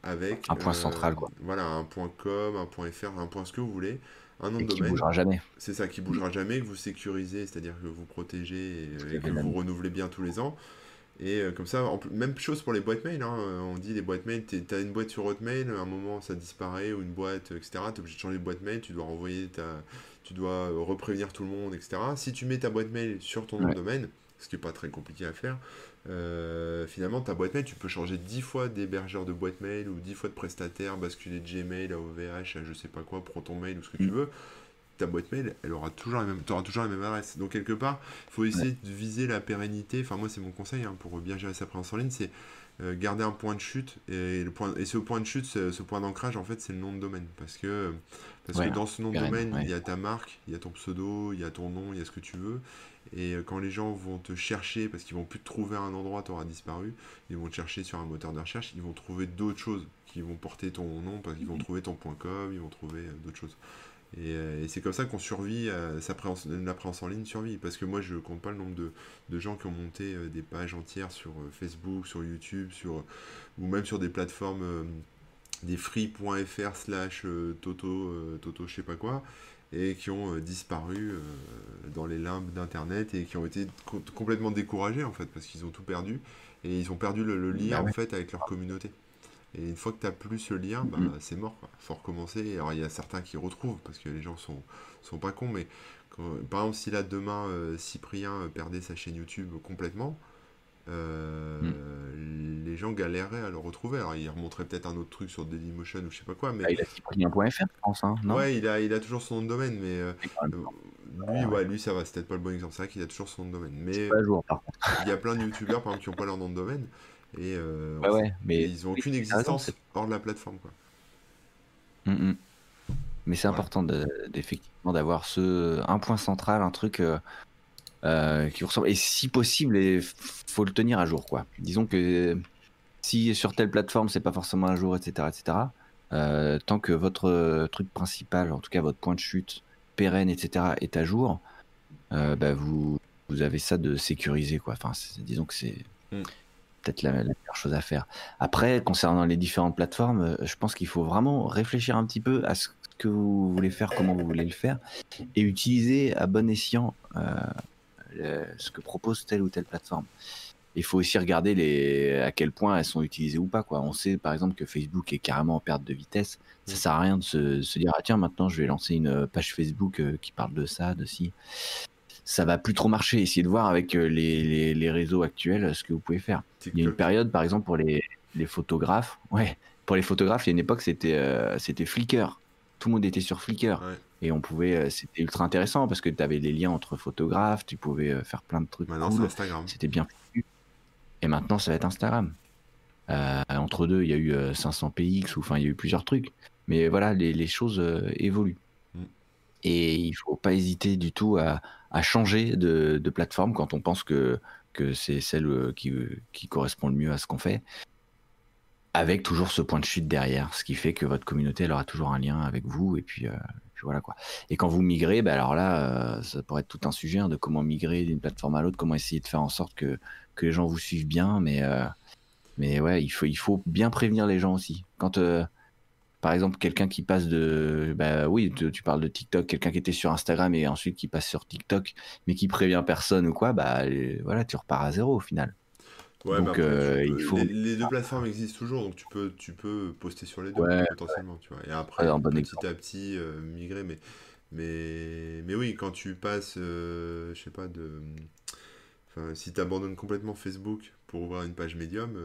avec un point central, quoi. Voilà, un point com, un point fr, un point ce que vous voulez un nom de domaine. Qui bougera jamais. C'est ça, qui bougera jamais, que vous sécurisez, c'est-à-dire que vous protégez et, que vous renouvelez bien tous les ans. Et euh, comme ça, même chose pour les boîtes mail. Hein. On dit les boîtes mail, tu as une boîte sur Hotmail, à un moment ça disparaît, ou une boîte, etc. Tu es obligé de changer de boîte mail, tu dois renvoyer ta. Tu dois euh, reprévenir tout le monde, etc. Si tu mets ta boîte mail sur ton nom de domaine, ce qui n'est pas très compliqué à faire, euh, finalement, ta boîte mail, tu peux changer 10 fois d'hébergeur de boîte mail ou 10 fois de prestataire, basculer de Gmail à OVH, à je sais pas quoi, prends ton mail ou ce que tu mm. veux. Ta boîte mail, elle aura toujours la même, auras toujours la même adresse. Donc, quelque part, il faut essayer de viser la pérennité. Enfin, moi, c'est mon conseil hein, pour bien gérer sa présence en ligne c'est garder un point de chute. Et, le point, et ce point de chute, ce, point d'ancrage, en fait, c'est le nom de domaine. Parce que, parce que dans ce nom de domaine, il y a ta marque, il y a ton pseudo, il y a ton nom, il y a ce que tu veux. Et euh, quand les gens vont te chercher, parce qu'ils vont plus te trouver à un endroit, tu auras disparu, ils vont te chercher sur un moteur de recherche, ils vont trouver d'autres choses qui vont porter ton nom, parce qu'ils vont trouver ton .com, ils vont trouver euh, d'autres choses. Euh, et, c'est comme ça qu'on survit, sa en ligne survit. Parce que moi, je compte pas le nombre de, gens qui ont monté des pages entières sur Facebook, sur YouTube, sur, ou même sur des plateformes, des free.fr slash toto, toto, je sais pas quoi et qui ont euh, disparu euh, dans les limbes d'Internet et qui ont été complètement découragés en fait parce qu'ils ont tout perdu et ils ont perdu le, lien bah en fait avec leur communauté. Et une fois que tu n'as plus ce lien, bah, mm-hmm. c'est mort. Il faut recommencer. Alors il y a certains qui retrouvent parce que les gens sont, sont pas cons, mais par exemple, si là demain euh, Cyprien perdait sa chaîne YouTube complètement, euh, hmm. les gens galéreraient à le retrouver. Alors, il remonterait peut-être un autre truc sur Dailymotion ou je sais pas quoi. Mais... Ah, il a cyprien.fr, je pense. Hein, non? Ouais, il a, il a toujours son nom de domaine, mais euh, lui, ouais, lui, ça va. C'est peut-être pas le bon exemple. C'est vrai qu'il a toujours son nom de domaine. Mais il y a plein de youtubeurs, par exemple, qui n'ont pas leur nom de domaine. Et, euh, ouais, mais... ils n'ont aucune existence hors de la plateforme. Quoi. Mm, mm. Mais c'est important d'effectivement d'avoir ce un point central, un truc euh, qui ressemble. Et si possible, il faut le tenir à jour, quoi. Disons que si sur telle plateforme, c'est pas forcément un jour, etc., etc. Euh, tant que votre truc principal, en tout cas votre point de chute pérenne, etc., est à jour, euh, bah, vous, vous avez ça de sécuriser, quoi. Enfin, disons que c'est hmm. Peut-être la, meilleure chose à faire. Après, concernant les différentes plateformes, je pense qu'il faut vraiment réfléchir un petit peu à ce que vous voulez faire, comment vous voulez le faire, et utiliser à bon escient ce que propose telle ou telle plateforme. Il faut aussi regarder les, à quel point elles sont utilisées ou pas. Quoi. On sait par exemple que Facebook est carrément en perte de vitesse. Ça sert à rien de se, dire ah tiens maintenant je vais lancer une page Facebook euh, qui parle de ça, de ci. Ça va plus trop marcher. Essayez de voir avec euh, les, les, réseaux actuels ce que vous pouvez faire. Il y a une période par exemple pour les, les photographes. Ouais, pour les photographes, il y a une époque c'était euh, c'était Flickr. Tout le monde était sur Flickr. Et on pouvait, euh, c'était ultra intéressant parce que tu avais des liens entre photographes, tu pouvais euh, faire plein de trucs. Maintenant, c'est Instagram. C'était bien Et maintenant, ça va être Instagram. Euh, entre deux, il y a eu 500 PX, ou enfin, il y a eu plusieurs trucs. Mais voilà, les, choses évoluent. Et il faut pas hésiter du tout à, changer de, plateforme quand on pense que, que c'est celle qui, qui correspond le mieux à ce qu'on fait avec toujours ce point de chute derrière, ce qui fait que votre communauté elle aura toujours un lien avec vous et puis voilà quoi. Et quand vous migrez, bah alors là, euh, ça pourrait être tout un sujet hein, de comment migrer d'une plateforme à l'autre, comment essayer de faire en sorte que, que les gens vous suivent bien. Mais, euh, mais ouais, il faut, il faut bien prévenir les gens aussi. Quand, euh, par exemple, quelqu'un qui passe de. Bah oui, tu, parles de TikTok, quelqu'un qui était sur Instagram et ensuite qui passe sur TikTok, mais qui prévient personne ou quoi, bah voilà, tu repars à zéro au final. Ouais, donc, euh, il faut... les, deux plateformes existent toujours, donc tu peux, tu peux poster sur les deux potentiellement, tu vois. Et après, petit à petit, euh, migrer, mais, mais, mais oui, quand tu passes, euh, je sais pas, de... Enfin, si tu abandonnes complètement Facebook pour ouvrir une page médium,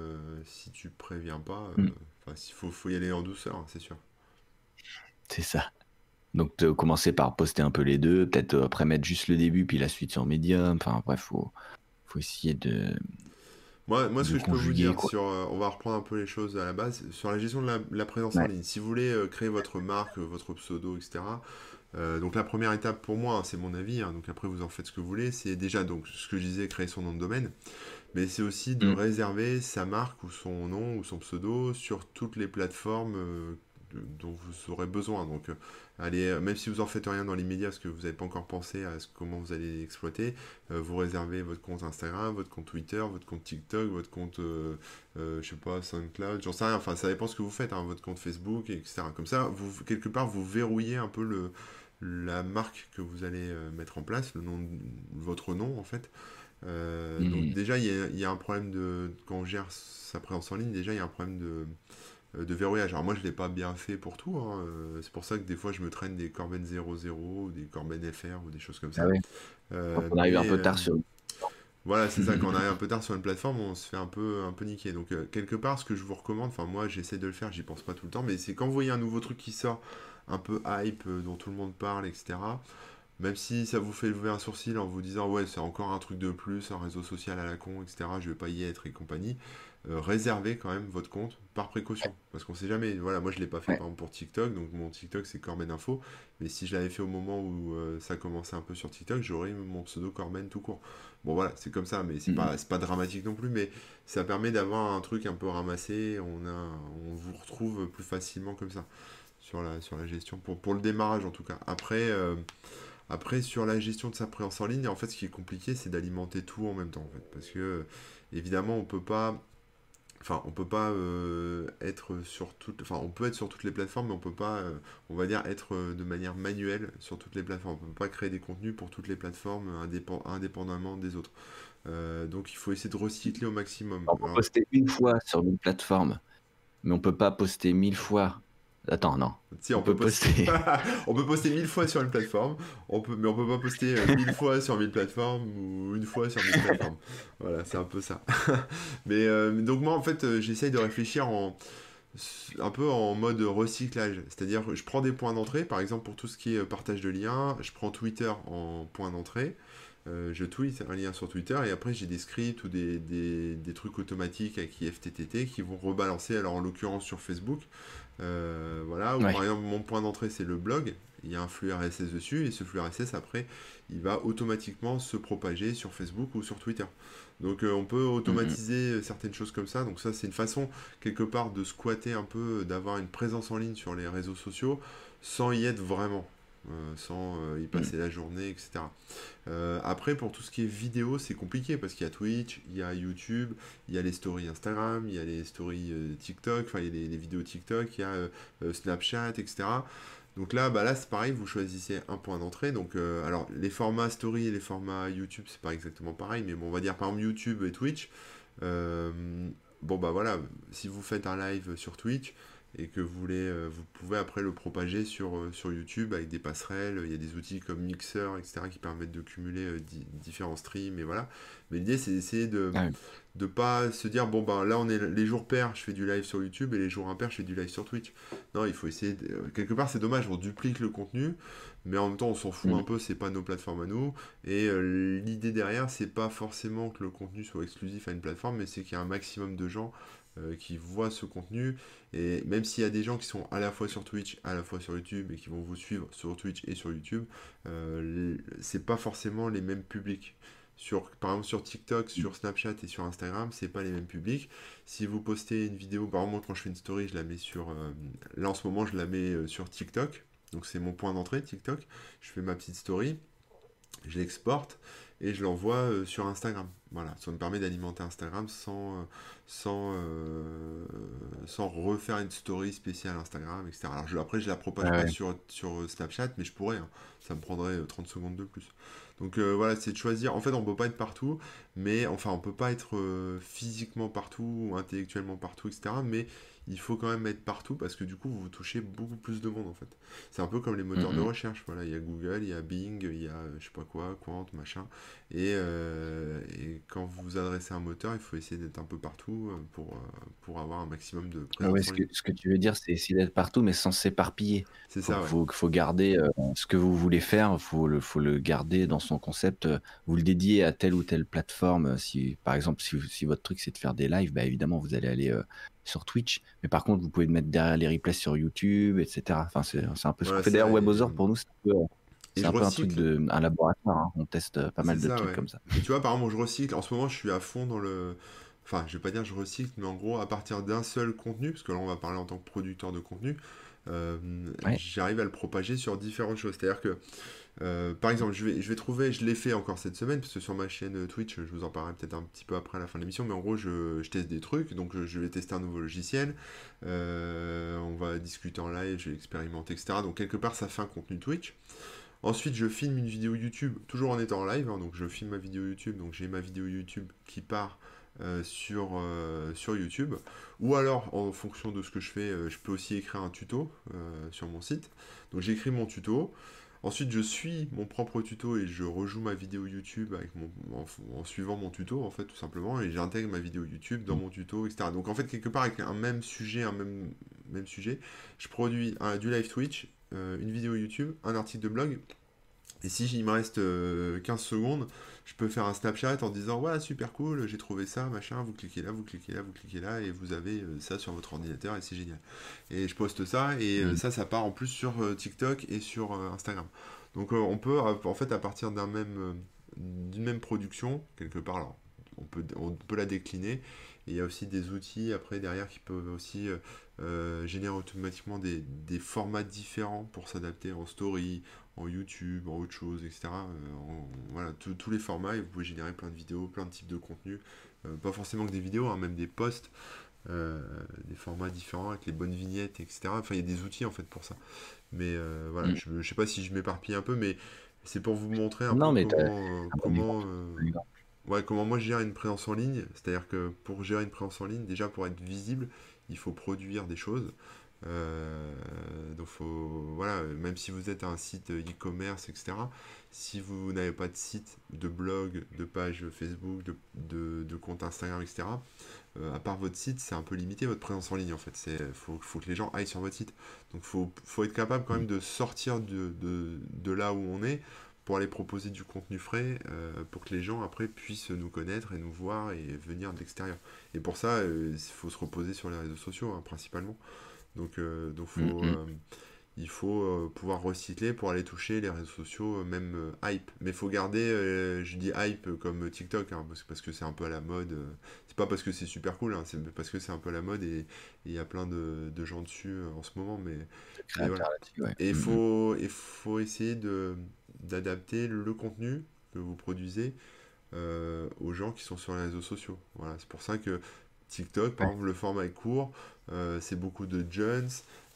si tu préviens pas, mm. Il faut, faut y aller en douceur, hein, c'est sûr. C'est ça. Donc, commencer par poster un peu les deux, peut-être après mettre juste le début, puis la suite sur Medium. Enfin, bref, faut, faut essayer de, moi, moi ce que je peux vous dire, sur, euh, on va reprendre un peu les choses à la base, sur la gestion de la, présence en ligne. Si vous voulez euh, créer votre marque, votre pseudo, etc., Euh, donc la première étape pour moi, hein, c'est mon avis, hein, donc après vous en faites ce que vous voulez, c'est déjà donc ce que je disais, créer son nom de domaine, mais c'est aussi de Mm. réserver sa marque ou son nom ou son pseudo sur toutes les plateformes euh, dont vous aurez besoin. Donc euh, allez, euh, même si vous en faites rien dans l'immédiat, parce que vous n'avez pas encore pensé à ce- comment vous allez l'exploiter, euh, vous réservez votre compte Instagram, votre compte Twitter, votre compte TikTok, votre compte, euh, je sais pas, SoundCloud, j'en sais rien, enfin ça dépend ce que vous faites, hein, votre compte Facebook, etc. Comme ça, vous, quelque part, vous verrouillez un peu le, la marque que vous allez mettre en place, le nom, votre nom en fait. Euh, Mhm. Donc déjà, il y a, il y a un problème de, quand on gère sa présence en ligne, déjà il y a un problème de, euh, de verrouillage. Alors moi, je l'ai pas bien fait pour tout. hein, euh, C'est pour ça que des fois, je me traîne des Corben 00 ou des Corben FR ou des choses comme ça. Ah ouais. Euh, On arrive un mais, peu tard sur. voilà, c'est ça, quand on arrive un peu tard sur une plateforme, on se fait un peu, un peu niquer. Donc, euh, quelque part, ce que je vous recommande, enfin, moi, j'essaie de le faire, j'y pense pas tout le temps, mais c'est quand vous voyez un nouveau truc qui sort, un peu hype, dont tout le monde parle, etc., même si ça vous fait lever un sourcil en vous disant, ouais, c'est encore un truc de plus, un réseau social à la con, etc., je vais pas y être et compagnie, euh, réservez quand même votre compte par précaution. Parce qu'on sait jamais, voilà, moi, je l'ai pas fait, Ouais. par exemple, pour TikTok, donc mon TikTok, c'est Corben Info, mais si je l'avais fait au moment où euh, ça commençait un peu sur TikTok, j'aurais mon pseudo Corben tout court. Bon voilà, c'est comme ça, mais c'est Mhm. pas, pas dramatique non plus, mais ça permet d'avoir un truc un peu ramassé, on, a, on vous retrouve plus facilement comme ça sur la, sur la gestion, pour, pour le démarrage en tout cas. Après, euh, après, sur la gestion de sa présence en ligne, en fait, ce qui est compliqué, c'est d'alimenter tout en même temps, en fait, parce que évidemment, on peut pas, enfin, on peut pas euh, être sur toutes, enfin, on peut être sur toutes les plateformes, mais on peut pas, euh, on va dire, être euh, de manière manuelle sur toutes les plateformes. On peut pas créer des contenus pour toutes les plateformes indépen- indépendamment des autres. Donc, il faut essayer de recycler au maximum. On peut Alors, poster une fois sur une plateforme, mais on peut pas poster mille fois. Attends, non. si, on peut poster. on peut poster mille fois sur une plateforme, on peut, mais on peut pas poster euh, mille fois sur mille plateformes ou une fois sur mille plateformes. Voilà, c'est un peu ça. mais euh, donc moi en fait, euh, j'essaye de réfléchir en un peu en mode recyclage, c'est-à-dire je prends des points d'entrée, par exemple pour tout ce qui est partage de liens, je prends Twitter en point d'entrée. euh, je tweet un lien sur Twitter et après j'ai des scripts ou des, des, des trucs automatiques avec IFTTT qui vont rebalancer, alors en l'occurrence sur Facebook, voilà, ou Ouais. par exemple mon point d'entrée c'est le blog, il y a un flux RSS dessus et ce flux RSS après il va automatiquement se propager sur Facebook ou sur Twitter. Donc euh, on peut automatiser euh, certaines choses comme ça, donc ça c'est une façon quelque part de squatter un peu, euh, d'avoir une présence en ligne sur les réseaux sociaux sans y être vraiment. Euh, sans euh, y passer la journée, etc. Euh, après, pour tout ce qui est vidéo, c'est compliqué parce qu'il y a Twitch, il y a YouTube, il y a les stories Instagram, il y a les stories TikTok, enfin il y a les, les vidéos TikTok, il y a Snapchat, etc. Donc là, bah là c'est pareil, vous choisissez un point d'entrée. Donc, euh, alors les formats story et les formats YouTube, c'est pas exactement pareil, mais bon, on va dire par exemple YouTube et Twitch. euh, bon bah voilà, si vous faites un live sur Twitch et que vous voulez, euh, vous pouvez après le propager sur, euh, sur YouTube avec des passerelles. Il y a des outils comme Mixer, etc. qui permettent de cumuler euh, di- différents streams et voilà. Mais l'idée c'est d'essayer de Ouais. de pas se dire bon ben là on est les jours pairs je fais du live sur YouTube et les jours impairs je fais du live sur Twitch non il faut essayer de- quelque part c'est dommage on duplique le contenu mais en même temps on s'en fout Mhm. un peu c'est pas nos plateformes à nous et l'idée derrière c'est pas forcément que le contenu soit exclusif à une plateforme mais c'est qu'il y a un maximum de gens euh, qui voient ce contenu et même s'il y a des gens qui sont à la fois sur Twitch à la fois sur YouTube et qui vont vous suivre sur Twitch et sur YouTube euh, c'est pas forcément les mêmes publics sur, par exemple sur TikTok, sur Snapchat et sur Instagram, c'est pas les mêmes publics. Si vous postez une vidéo, par exemple quand je fais une story, je la mets sur, euh, là en ce moment je la mets sur TikTok, donc c'est mon point d'entrée TikTok. Je fais ma petite story, je l'exporte et je l'envoie euh, sur Instagram. Voilà, ça me permet d'alimenter Instagram sans, euh, sans, euh, sans refaire une story spéciale Instagram, etc. Alors je, après, je la propage Ah pas sur, sur Snapchat, mais je pourrais. hein. Ça me prendrait euh, 30 secondes de plus. Donc euh, voilà, c'est de choisir. En fait, on peut pas être partout, mais enfin, on peut pas être physiquement partout ou intellectuellement partout, etc. Mais il faut quand même être partout parce que du coup, vous touchez beaucoup plus de monde en fait. C'est un peu comme les moteurs de Mhm. recherche. Voilà, il y a Google, il y a Bing, il y a euh, je sais pas quoi, Quant, machin. Et, euh, et quand vous vous adressez à un moteur, il faut essayer d'être un peu partout euh, pour, pour avoir un maximum de Ah ouais, ce, que, ligne. ce que tu veux dire, c'est essayer d'être partout, mais sans s'éparpiller. C'est ça, ouais. faut, faut garder euh, ce que vous voulez faire, faut le, faut le garder dans son concept. Vous le dédiez à telle ou telle plateforme. Si, par exemple, si, si votre truc c'est de faire des lives, bah évidemment, vous allez aller euh, sur Twitch. Mais par contre, vous pouvez mettre derrière les replays sur YouTube, etc. Enfin, c'est un peu ce qu'on fait. D'ailleurs, WebOzor, pour nous, c'est un peu, c'est un, peu un truc de un laboratoire. hein. On teste euh, pas mal de trucs ouais. comme ça. Et tu vois, par exemple, je recycle. En ce moment, je suis à fond dans le. Enfin, je vais pas dire je recycle, mais en gros, à partir d'un seul contenu, parce que là, on va parler en tant que producteur de contenu, euh, Ouais. j'arrive à le propager sur différentes choses. C'est-à-dire que, euh, par exemple, je vais, je vais trouver, je l'ai fait encore cette semaine, parce que sur ma chaîne Twitch, je vous en parlerai peut-être un petit peu après la fin de l'émission, mais en gros, je, teste des trucs, donc je, je vais tester un nouveau logiciel, euh, on va discuter en live, je vais expérimenter, etc. Donc, quelque part, ça fait un contenu Twitch. Ensuite, je filme une vidéo YouTube, toujours en étant en live, hein, donc je filme ma vidéo YouTube, donc j'ai ma vidéo YouTube qui part euh, sur, euh, sur YouTube. Ou alors, en fonction de ce que je fais, euh, je peux aussi écrire un tuto euh, sur mon site. Donc j'écris mon tuto. Ensuite, je suis mon propre tuto et je rejoue ma vidéo YouTube avec mon, en, en suivant mon tuto, en fait, tout simplement. Et j'intègre ma vidéo YouTube dans mon tuto, etc. Donc, en fait, quelque part, avec un même sujet, un même, même sujet, je produis un- du live Twitch, euh, une vidéo YouTube, un article de blog. Et si il me reste euh, 15 secondes, je peux faire un Snapchat en disant Ouais, super cool, j'ai trouvé ça, machin, vous cliquez là, vous cliquez là, vous cliquez là, et vous avez euh, ça sur votre ordinateur, et c'est génial. Et je poste ça, et euh, Mhm. ça, ça part en plus sur euh, TikTok et sur euh, Instagram. Donc euh, on peut, euh, en fait, à partir d'un même, euh, d'une même production, quelque part, alors, on peut, on peut la décliner. Et il y a aussi des outils après derrière qui peuvent aussi euh, euh, générer automatiquement des, des formats différents pour s'adapter en story, en YouTube, en autre chose, etc. Euh, en- voilà, tous les formats et vous pouvez générer plein de vidéos, plein de types de contenus. Euh, pas forcément que des vidéos, hein, même des posts, euh, des formats différents avec les bonnes vignettes, etc. Enfin, il y a des outils en fait pour ça. Mais euh, voilà, Mm. je, je sais pas si je m'éparpille un peu, mais c'est pour vous montrer un Non, peu mais comment, euh. Ouais, comment moi je gère une présence en ligne, c'est-à-dire que pour gérer une présence en ligne, déjà pour être visible, il faut produire des choses. Euh, donc faut, voilà, même si vous êtes un site e-commerce, etc., si vous n'avez pas de site, de blog, de page Facebook, de, compte Instagram, etc., euh, à part votre site, c'est un peu limité votre présence en ligne en fait. C'est faut, que les gens aillent sur votre site. Donc faut, faut être capable quand même de sortir de, de, là où on est pour aller proposer du contenu frais euh, pour que les gens après puissent nous connaître et nous voir et venir de l'extérieur. Et pour ça, il faut se reposer sur les réseaux sociaux hein, principalement. Donc, euh, donc faut, Mhm. euh, il faut euh, pouvoir recycler pour aller toucher les réseaux sociaux, même hype. Mais il faut garder, je dis hype comme TikTok, hein, parce, que c'est un peu à la mode. c'est pas parce que c'est super cool, hein, c'est parce que c'est un peu à la mode et il y a plein de, de gens dessus en ce moment. Mais, mais voilà. Créateur là-dessus, ouais. Et il Mm, faut, essayer d'adapter le contenu que vous produisez euh, aux gens qui sont sur les réseaux sociaux. Voilà, c'est pour ça que TikTok, par Ouais. exemple, le format est court, euh, c'est beaucoup de jeunes,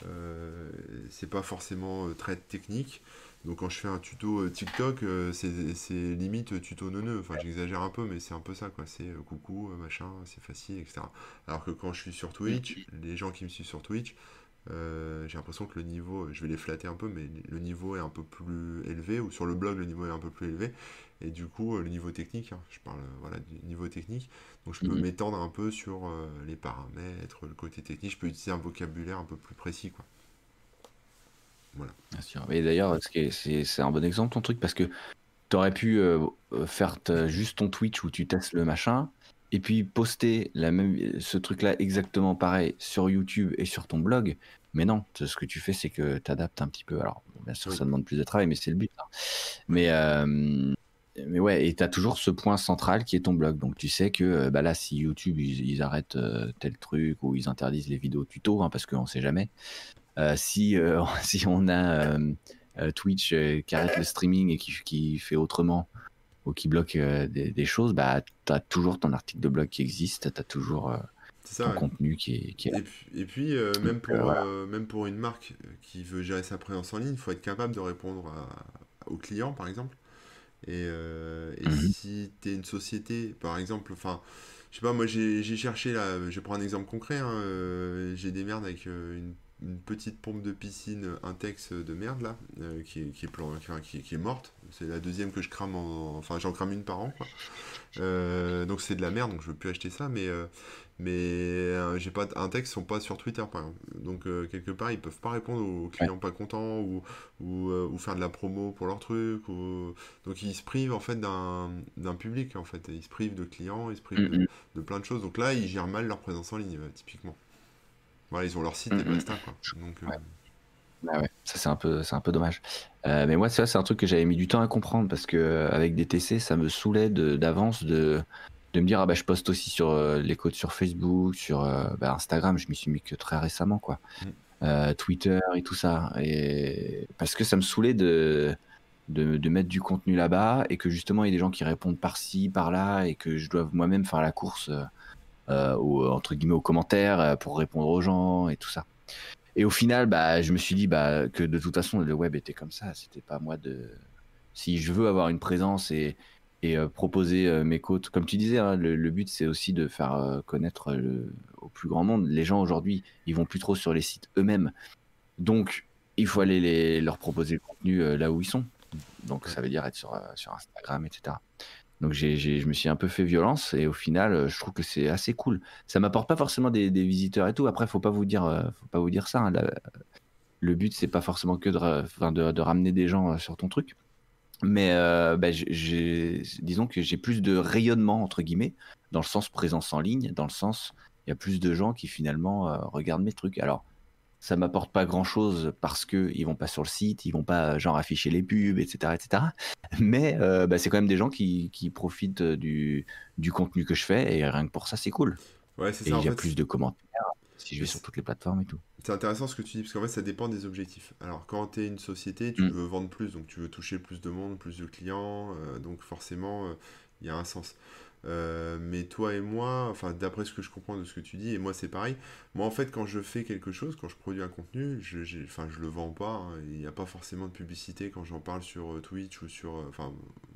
euh, c'est pas forcément euh, très technique. Donc quand je fais un tuto euh, TikTok, c'est, limite tuto neuneux. Enfin, j'exagère un peu, mais c'est un peu ça, quoi. C'est coucou, machin, c'est facile, etc. Alors que quand je suis sur Twitch, les gens qui me suivent sur Twitch, j'ai l'impression que le niveau, je vais les flatter un peu, mais le niveau est un peu plus élevé, ou sur le blog, le niveau est un peu plus élevé. Et du coup, euh, le niveau technique, hein, je parle euh, voilà, du niveau technique, donc je peux Mhm. m'étendre un peu sur euh, les paramètres, le côté technique, je peux utiliser un vocabulaire un peu plus précis, quoi. Voilà. Bien sûr. Et d'ailleurs, c'est un bon exemple ton truc parce que tu aurais pu euh, faire juste ton Twitch où tu testes le machin et puis poster la même, ce truc-là exactement pareil sur YouTube et sur ton blog. Mais non, ce que tu fais, c'est que tu adaptes un petit peu. Alors, bien sûr, Oui. ça demande plus de travail, mais c'est le but. hein. Mais, euh, mais ouais, et tu as toujours ce point central qui est ton blog. Donc, tu sais que euh, bah là, si YouTube, ils, ils arrêtent euh, tel truc ou ils interdisent les vidéos tuto, hein, parce qu'on sait jamais. Euh, si, euh, si on a Twitch qui arrête le streaming et qui, qui fait autrement ou qui bloque des, des choses, bah, tu as toujours ton article de blog qui existe, tu as toujours ton ça, ouais. contenu qui est, qui est là. Et puis, et puis, même, pour, voilà. même pour une marque qui veut gérer sa présence en ligne, il faut être capable de répondre à- aux clients, par exemple. Et, euh, et Mhm. si tu es une société, par exemple, enfin, je sais pas, moi j'ai j'ai cherché là, je prends un exemple concret, hein, euh, j'ai des merdes avec euh, une, une petite pompe de piscine Intex de merde là, euh, qui, est, qui, est plan- enfin, qui, qui est morte. C'est la deuxième que je crame en. Enfin, j'en crame une par an, quoi. Euh, donc c'est de la merde, donc je veux plus acheter ça, mais. euh, mais euh, j'ai pas un texte sont pas sur Twitter par exemple. Donc quelque part ils peuvent pas répondre aux clients pas contents ou, ou, ou faire de la promo pour leur truc ou donc ils se privent en fait d'un public en fait ils se privent de clients ils se privent de, de plein de choses donc là ils gèrent mal leur présence en ligne typiquement Voilà, ils ont leur site et Mm, mm. basta, quoi. Donc, euh, Ouais. Ouais, ça c'est un peu, c'est un peu dommage. Euh, mais moi, ça c'est un truc que j'avais mis du temps à comprendre parce que euh, avec des TC, ça me saoulait d'avance de, de me dire ah bah je poste aussi sur euh, les codes sur Facebook, sur euh, bah, Instagram. Je m'y suis mis que très récemment quoi. Mm. Twitter et tout ça. Et parce que ça me saoulait de de, de mettre du contenu là-bas et que justement il y a des gens qui répondent par-ci, par-là et que je dois moi-même faire la course aux, entre guillemets aux commentaires euh, pour répondre aux gens et tout ça. Et au final, bah, je me suis dit bah, que de toute façon, le web était comme ça. C'était pas moi de. Si je veux avoir une présence et, et euh, proposer euh, mes côtes, comme tu disais, hein, le, but c'est aussi de faire euh, connaître le, au plus grand monde. Les gens aujourd'hui, ils vont plus trop sur les sites eux-mêmes. Donc, il faut aller leur proposer le contenu euh, là où ils sont. Donc, ça veut dire être sur, euh, sur Instagram, etc. Donc, je me suis un peu fait violence et au final, euh, je trouve que c'est assez cool. Ça m'apporte pas forcément des, des visiteurs et tout. Après, faut pas vous dire, euh, faut pas vous dire ça. hein. Le but, c'est pas forcément que de, de, de ramener des gens euh, sur ton truc. Mais euh, bah, disons que j'ai plus de rayonnement, entre guillemets, dans le sens présence en ligne, dans le sens, il y a plus de gens qui finalement regardent mes trucs. Alors, ça m'apporte pas grand chose parce que ils vont pas sur le site, ils vont pas euh, genre afficher les pubs, etc., etc. Mais euh, bah, c'est quand même des gens qui, qui profitent du, du contenu que je fais et rien que pour ça, c'est cool. ouais, c'est Et ça. il y a fait, plus de commentaires si je vais sur toutes les plateformes et tout. C'est intéressant ce que tu dis, parce qu'en fait, ça dépend des objectifs. Alors, quand tu es une société, tu Mm. veux vendre plus, donc tu veux toucher plus de monde, plus de clients, euh, donc forcément, euh, il y a un sens. Euh, mais toi et moi, enfin, d'après ce que je comprends de ce que tu dis, et moi c'est pareil, moi en fait, quand je fais quelque chose, quand je produis un contenu, je, j'ai- enfin, je le vends pas, hein, il n'y a pas forcément de publicité quand j'en parle sur euh, Twitch ou sur, euh, enfin,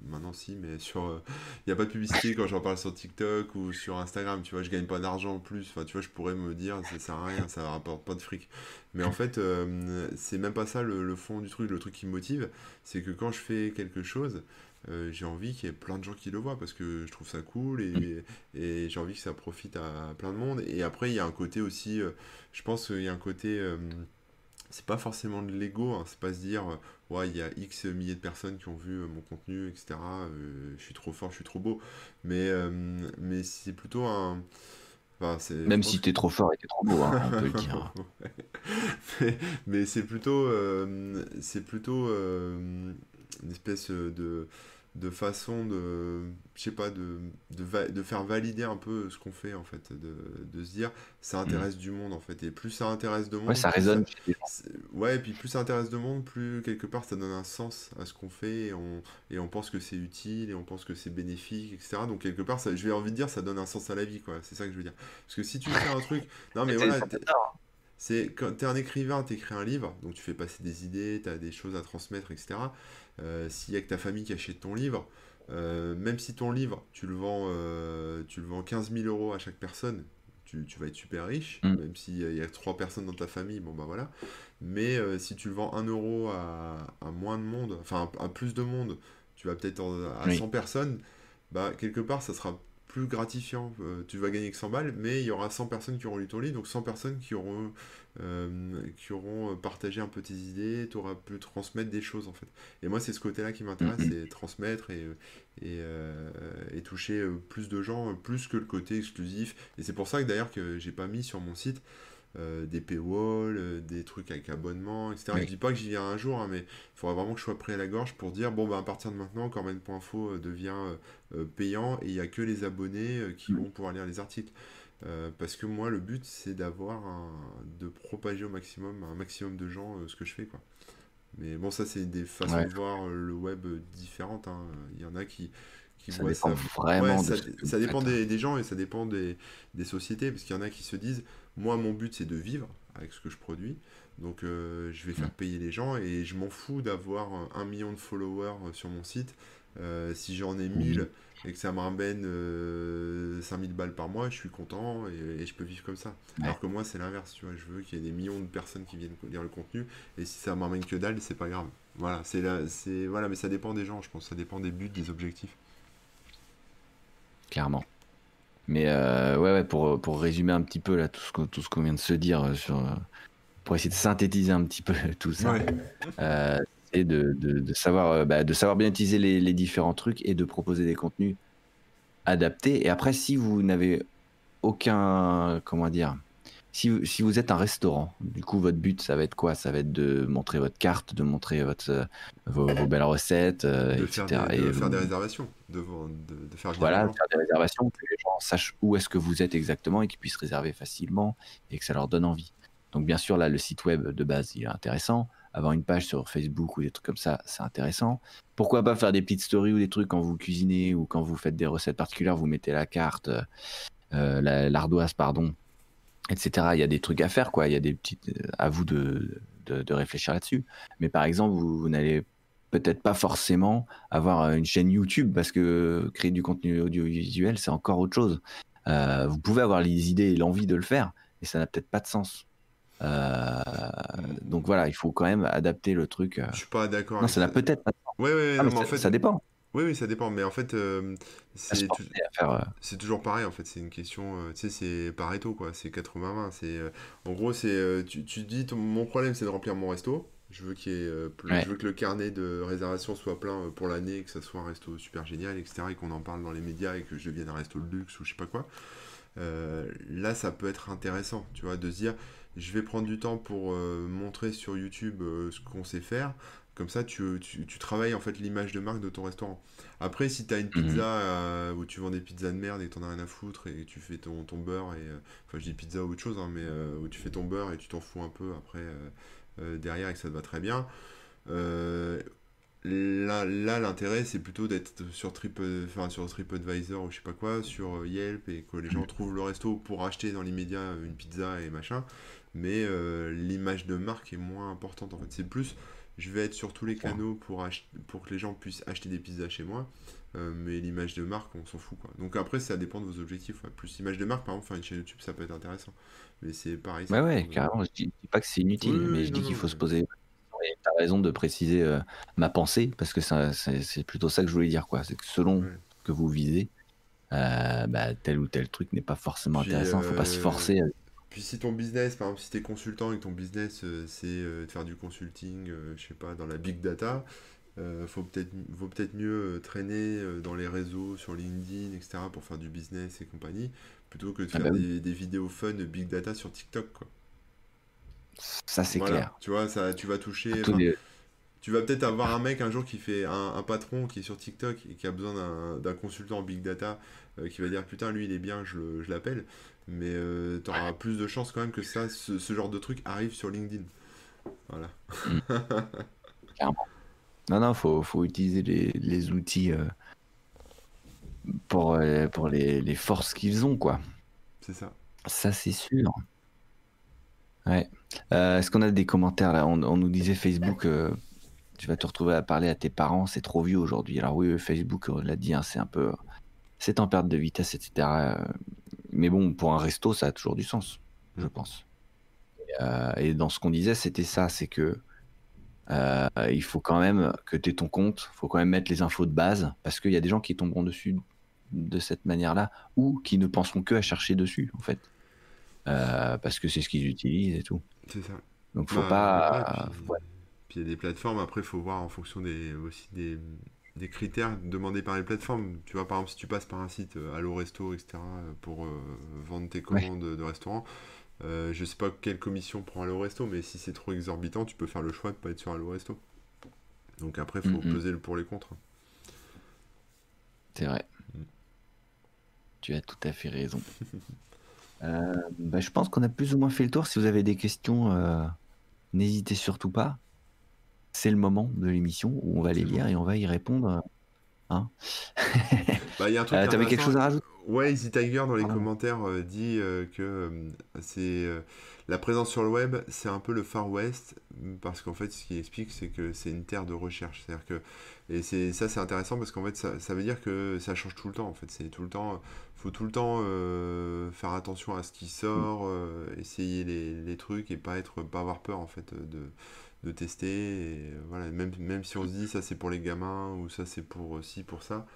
maintenant si, mais sur, il n'y a pas de publicité quand j'en parle sur TikTok ou sur Instagram, tu vois, je gagne pas d'argent en plus, enfin, tu vois, je pourrais me dire, ça sert à rien, ça rapporte pas de fric. Mais en fait, c'est même pas ça le fond du truc, le truc qui me motive, c'est que quand je fais quelque chose, euh, j'ai envie qu'il y ait plein de gens qui le voient parce que je trouve ça cool et, et j'ai envie que ça profite à plein de monde. Et après, il y a un côté aussi, euh, je pense qu'il y a un côté, euh, c'est pas forcément de l'ego, hein, c'est pas se dire, ouais, il y a X milliers de personnes qui ont vu mon contenu, etc. je suis trop fort, je suis trop beau. Mais, mais c'est plutôt un. Enfin, Même si t'es trop fort et t'es trop beau, hein, on peut le dire. Ouais. mais, mais c'est plutôt, euh, c'est plutôt euh, une espèce de, de façon de, je sais pas, de, de, va- de faire valider un peu ce qu'on fait en fait, de, de se dire ça intéresse du monde en fait, et plus ça intéresse de Ouais, monde, ça plus résonne Ouais, et puis plus ça intéresse de monde, plus quelque part ça donne un sens à ce qu'on fait et on, et on pense que c'est utile et on pense que c'est bénéfique, etc. Donc quelque part, ça, je vais envie de dire, ça donne un sens à la vie, quoi. C'est ça que je veux dire. Parce que si tu fais un truc, non mais voilà, t'adore. c'est quand t'es un écrivain, t'écris un livre, donc tu fais passer des idées, t'as des choses à transmettre, etc. Euh, S'il y a que ta famille qui achète ton livre, euh, même si ton livre, tu le vends, euh, tu le vends 15 000 euros à chaque personne, tu, tu vas être super riche, Mm. même s'il y a- il y a trois personnes dans ta famille, bon bah voilà. Mais euh, si tu le vends 1 euro à, à moins de monde, enfin à, à plus de monde, tu vas peut-être à Oui. 100 personnes, bah quelque part ça sera plus gratifiant. Euh, tu vas gagner que 100 balles, mais il y aura 100 personnes qui auront lu ton livre, donc 100 personnes qui auront, euh, qui auront partagé un peu tes idées, tu auras pu transmettre des choses en fait. Et moi, c'est ce côté-là qui m'intéresse, Mhm. c'est transmettre et, et, euh, et toucher euh, plus de gens, euh, plus que le côté exclusif. Et c'est pour ça que d'ailleurs que j'ai pas mis sur mon site euh, des paywalls, euh, des trucs avec abonnement, etc. Oui. Je dis pas que j'y viens un jour, hein, mais il faudra vraiment que je sois prêt à la gorge pour dire bon bah à partir de maintenant, Corben.info euh, devient euh, euh, payant et il y a que les abonnés euh, qui Mhm. vont pouvoir lire les articles. Euh, parce que moi, le but, c'est d'avoir de propager au maximum, un maximum de gens euh, ce que je fais, quoi. Mais bon, ça, c'est des façons Ouais. de voir euh, le web euh, différentes. hein. Il y en a qui, qui Ça voient dépend ça. vraiment Ouais, ça, dépend des, des gens et ça dépend des, des sociétés. Parce qu'il y en a qui se disent, moi, mon but, c'est de vivre avec ce que je produis. Donc, euh, je vais faire Mm. payer les gens et je m'en fous d'avoir euh, un million de followers euh, sur mon site. Euh, si j'en ai 1000 et que ça me ramène euh, 5000 balles par mois, je suis content et, et je peux vivre comme ça. Ouais. Alors que moi, c'est l'inverse, tu vois. Je veux qu'il y ait des millions de personnes qui viennent lire le contenu et si ça m'emmène que dalle, c'est pas grave. Voilà, c'est là, c'est voilà, mais ça dépend des gens, je pense. Ça dépend des buts, des objectifs. clairement. Mais euh, ouais, ouais, pour, pour résumer un petit peu là tout ce qu'on vient de se dire euh, sur, pour essayer de synthétiser un petit peu tout ça, Ouais. Euh, c'est de, de, de savoir euh, bah, de savoir bien utiliser les, les différents trucs et de proposer des contenus adaptés. Et après, si vous n'avez aucun comment dire si, vous- si vous êtes un restaurant, du coup, votre but, ça va être quoi? Ça va être de montrer votre carte, de montrer votre, euh, vos, vos belles recettes, euh, De faire etc. des, de Et faire des réservations, de, faire voilà, de faire des réservations, que les gens sachent où est-ce que vous êtes exactement et qu'ils puissent réserver facilement et que ça leur donne envie. Donc, bien sûr, là, le site web de base, il est intéressant. Avoir une page sur Facebook ou des trucs comme ça, c'est intéressant. Pourquoi pas faire des petites stories ou des trucs quand vous cuisinez ou quand vous faites des recettes particulières, vous mettez la carte, euh, euh, la- l'ardoise, pardon, etc. Il y a des trucs à faire, quoi. Il y a des petites. euh, À vous de, de, réfléchir là-dessus. Mais par exemple, vous, n'allez peut-être pas forcément avoir euh, une chaîne YouTube parce que créer du contenu audiovisuel, c'est encore autre chose. Vous pouvez avoir les idées et l'envie de le faire, mais ça n'a peut-être pas de sens. Euh, donc voilà, il faut quand même adapter le truc. euh. Je suis pas d'accord Non, ça n'a peut-être pas ouais, ouais, Ah, mais mais en ça, fait, ça dépend. oui, oui, ça dépend. Mais en fait, euh, c'est euh, c'est toujours pareil. En fait, c'est une question. euh, tu sais, c'est Pareto, quoi. C'est 80-20. C'est, en gros, c'est. tu, tu te dis, ton- mon problème, c'est de remplir mon resto. Je veux, qu'il Ouais. je veux que le carnet de réservation soit plein pour l'année, que ça soit un resto super génial, etc. Et qu'on en parle dans les médias et que je devienne un resto de luxe ou je sais pas quoi. Là, ça peut être intéressant, tu vois, de se dire, je vais prendre du temps pour euh, montrer sur YouTube euh, ce qu'on sait faire. Comme ça, tu, tu, tu travailles en fait l'image de marque de ton restaurant. Après, si tu as une pizza Mhm. euh, où tu vends des pizzas de merde et t'en as rien à foutre et tu fais ton, ton beurre, et enfin, je dis pizza ou autre chose, hein, mais où tu fais ton beurre et tu t'en fous un peu après derrière et que ça te va très bien. Là, là l'intérêt, c'est plutôt d'être sur, Trip, enfin, sur TripAdvisor ou je sais pas quoi, sur Yelp et que les gens trouvent le resto pour acheter dans l'immédiat une pizza et machin. Mais euh, l'image de marque est moins importante en fait. C'est plus, je vais être sur tous les canaux pour, pour que les gens puissent acheter des pizzas chez moi. euh, mais l'image de marque, on s'en fout quoi. Donc après, ça dépend de vos objectifs. ouais. Plus image de marque, par exemple, faire une chaîne YouTube, ça peut être intéressant. Mais c'est pareil. ça Ouais, carrément. Je dis, pas que c'est inutile, Oui, mais je dis qu'il faut se poser. Et t'as raison de préciser euh, ma pensée, parce que c'est plutôt ça que je voulais dire, quoi. C'est que selon Ouais. que vous visez, bah, tel ou tel truc n'est pas forcément Puis, intéressant. Faut pas se forcer. à- Puis si ton business, par exemple, si tu es consultant et que ton business euh, c'est euh, de faire du consulting, euh, je sais pas, dans la big data, euh, faut peut-être vaut peut-être mieux traîner dans les réseaux, sur LinkedIn, etc. pour faire du business et compagnie, plutôt que de Ah faire bah des, des vidéos fun de big data sur TikTok, quoi. Ça, c'est Voilà. clair. Tu vois, ça, tu vas toucher. Enfin, Tu vas peut-être avoir un mec un jour qui fait un, un patron qui est sur TikTok et qui a besoin d'un- consultant en big data euh, qui va dire putain lui il est bien, je je l'appelle. Mais tu auras plus de chances quand même que ça, ce, ce genre de truc arrive sur LinkedIn. Voilà. Non, non, faut, faut utiliser les, les outils euh, pour, euh, pour les, les forces qu'ils ont, quoi. C'est ça. Ça, c'est sûr. Ouais. Euh, Est-ce qu'on a des commentaires là? On, on nous disait Facebook, euh, tu vas te retrouver à parler à tes parents, c'est trop vieux aujourd'hui. Alors oui, oui, Facebook, on l'a dit, hein, c'est un peu, c'est en perte de vitesse, etc. Mais bon, pour un resto, ça a toujours du sens, je Mm. pense. Et, euh, et dans ce qu'on disait, c'était ça, c'est que euh, il faut quand même que tu aies ton compte, il faut quand même mettre les infos de base, parce qu'il y a des gens qui tomberont dessus de cette manière-là, ou qui ne penseront que à chercher dessus, en fait. Euh, parce que c'est ce qu'ils utilisent et tout. C'est ça. Donc faut Bah, pas. ouais, puis- ouais. Puis il y a des plateformes, après il faut voir en fonction des, aussi des, des critères demandés par les plateformes. Tu vois, par exemple, si tu passes par un site euh, Allo Resto, etc., euh, pour euh, vendre tes commandes de restaurant, euh, je sais pas quelle commission prend Allo Resto, mais si c'est trop exorbitant, tu peux faire le choix de pas être sur Allo Resto. Donc après, il faut peser le pour les contre. C'est vrai. Mm. Tu as tout à fait raison. Euh, bah, je pense qu'on a plus ou moins fait le tour. Si vous avez des questions, euh, n'hésitez surtout pas. C'est le moment de l'émission où on va les lire et on va y répondre. Hein Bah, il y a un truc Euh, T'avais quelque chose à rajouter? Ouais, Easy Tiger dans les commentaires euh, dit euh, que euh, c'est la présence sur le web, c'est un peu le Far West parce qu'en fait, ce qu'il explique, c'est que c'est une terre de recherche. C'est-à-dire que et c'est ça, c'est intéressant parce qu'en fait, ça, ça veut dire que ça change tout le temps. En fait, c'est tout le temps, faut tout le temps faire attention à ce qui sort, euh, essayer les, les trucs et pas être, pas avoir peur en fait de de tester. Et, voilà, même même si on se dit ça c'est pour les gamins ou ça c'est pour euh, ci pour ça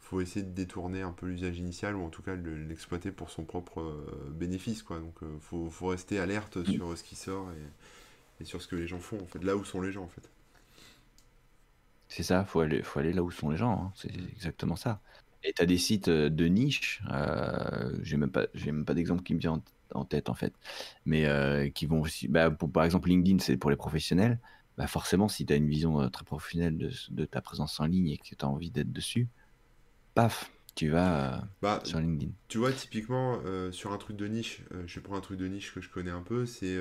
faut essayer de détourner un peu l'usage initial ou en tout cas de l'exploiter pour son propre euh, bénéfice quoi donc euh, faut, faut rester alerte sur euh, ce qui sort et, et sur ce que les gens font en fait là où sont les gens en fait C'est ça, faut aller, faut aller là où sont les gens. hein. C'est Mm. exactement ça. Et tu as des sites de niche. euh, j'ai même pas, j'ai même pas d'exemple qui me vient en en tête en fait, mais euh, qui vont aussi, bah, pour, par exemple LinkedIn c'est pour les professionnels, bah forcément si tu as une vision euh, très professionnelle de, de ta présence en ligne et que tu as envie d'être dessus, paf, tu vas euh, Bah, sur LinkedIn. tu vois, typiquement, euh, sur un truc de niche, je prends un truc de niche que je connais un peu, c'est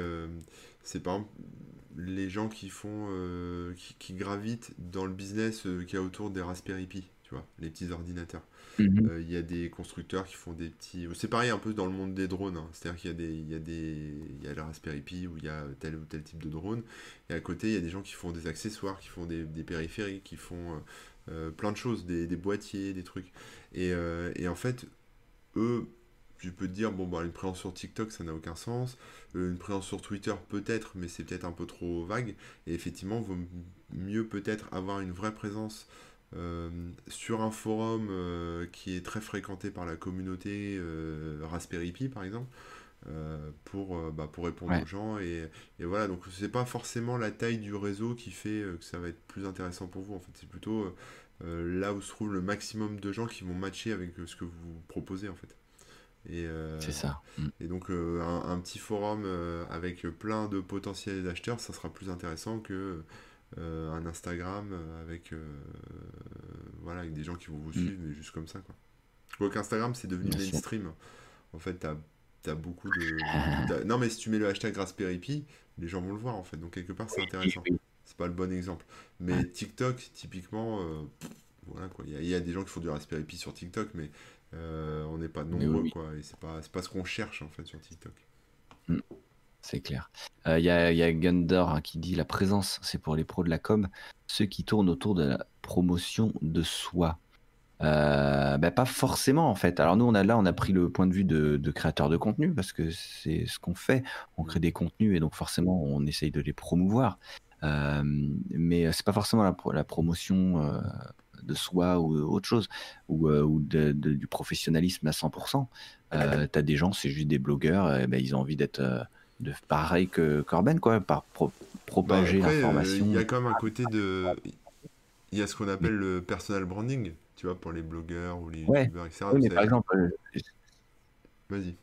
c'est par exemple les gens qui font, qui, qui gravitent dans le business qu'il y a autour des Raspberry Pi, tu vois, les petits ordinateurs. Mhm. Euh, Il y a des constructeurs qui font des petits. C'est pareil un peu dans le monde des drones. hein. C'est-à-dire qu'il y a des, il y a des, il y a la Raspberry Pi où il y a tel ou tel type de drone. Et à côté, il y a des gens qui font des accessoires, qui font des, des périphériques, qui font euh, euh, plein de choses, des, des boîtiers, des trucs. Et, euh, et en fait, eux, tu peux te dire, bon, bah, une présence sur TikTok, ça n'a aucun sens. Euh, une présence sur Twitter, peut-être, mais c'est peut-être un peu trop vague. Et effectivement, vaut mieux peut-être avoir une vraie présence sur un forum euh, qui est très fréquenté par la communauté euh, Raspberry Pi, par exemple. euh, pour, euh, bah, pour répondre Ouais, aux gens et, et voilà donc c'est pas forcément la taille du réseau qui fait euh, que ça va être plus intéressant pour vous en fait c'est plutôt euh, euh, là où se trouve le maximum de gens qui vont matcher avec euh, ce que vous proposez en fait et, euh, c'est ça. Mm. et donc euh, un, un petit forum euh, avec plein de potentiels acheteurs, ça sera plus intéressant que euh, un Instagram euh, avec, euh, voilà, avec des gens qui vont vous Mm. suivre, mais juste comme ça, quoi. Quoique Instagram, c'est devenu Bien sûr. mainstream. En fait, t'as, t'as beaucoup de... Non, mais si tu mets le hashtag Raspberry Pi, les gens vont le voir, en fait. Donc, quelque part, c'est intéressant. C'est pas le bon exemple. Mais TikTok, typiquement, euh, voilà, quoi. Il y a, il y a des gens qui font du Raspberry Pi sur TikTok, mais euh, on n'est pas nombreux, oui, quoi. Et c'est pas, c'est pas ce qu'on cherche, en fait, sur TikTok. Mm. C'est clair. Euh, Il y a, y hein, qui dit la présence, c'est pour les pros de la com, ceux qui tournent autour de la promotion de soi. Euh, bah, pas forcément en fait. Alors nous on a là on a pris le point de vue de, de créateur de contenu parce que c'est ce qu'on fait. On crée des contenus et donc forcément on essaye de les promouvoir. Euh, mais c'est pas forcément la, pro- la promotion euh, de soi ou autre chose ou, euh, du professionnalisme à 100%. Euh, T'as des gens c'est juste des blogueurs, euh, ben, ils ont envie d'être euh, de pareil que Corben quoi, par pro- Bah, propager après, euh, il l'information. y a quand même un côté de... Il y a ce qu'on appelle le personal branding, tu vois, pour les blogueurs ou les Ouais. youtubeurs, etc. Oui, mais par exemple, euh, Vas-y.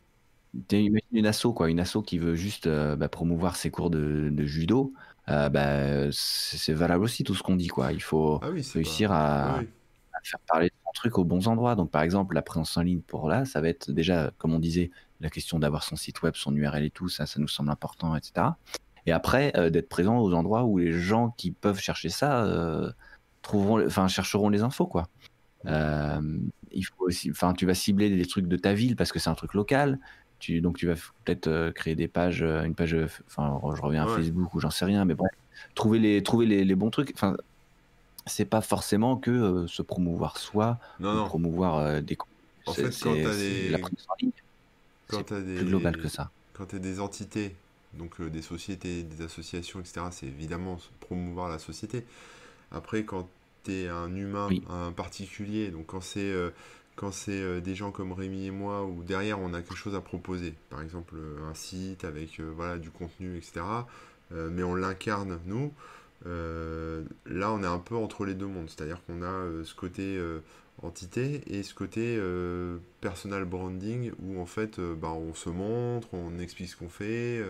Imagine une asso, quoi, une asso qui veut juste euh, bah, promouvoir ses cours de, de judo. euh, bah, c'est valable aussi tout ce qu'on dit, quoi. Il faut Ah oui, réussir pas... à, oui. à faire parler de son truc aux bons endroits. Donc, par exemple, la présence en ligne pour là, ça va être déjà, comme on disait, la question d'avoir son site web, son URL et tout, ça, ça nous semble important, etc. Et après, euh, d'être présent aux endroits où les gens qui peuvent chercher ça euh, trouveront, enfin, chercheront les infos, quoi. Euh, il faut aussi, enfin, tu vas cibler des trucs de ta ville parce que c'est un truc local. Tu, donc tu vas peut-être créer des pages, une page, enfin, je reviens à Ouais. Facebook ou j'en sais rien, mais bref, trouver les, trouver les, les bons trucs. Enfin, c'est pas forcément que se promouvoir soi Non, ou non. promouvoir des. En fait, quand c'est la des... Quand c'est t'as des... plus global que ça. Quand t'as des entités, donc euh, des sociétés, des associations, etc., c'est évidemment promouvoir la société. Après, quand t'es un humain, Oui. un particulier, donc quand c'est euh, quand c'est euh, des gens comme Rémi et moi, où derrière on a quelque chose à proposer, par exemple un site avec voilà, du contenu, etc., mais on l'incarne nous, euh, là on est un peu entre les deux mondes, c'est-à-dire qu'on a euh, ce côté euh, entité et ce côté euh, personal branding où en fait euh, bah, on se montre, on explique ce qu'on fait,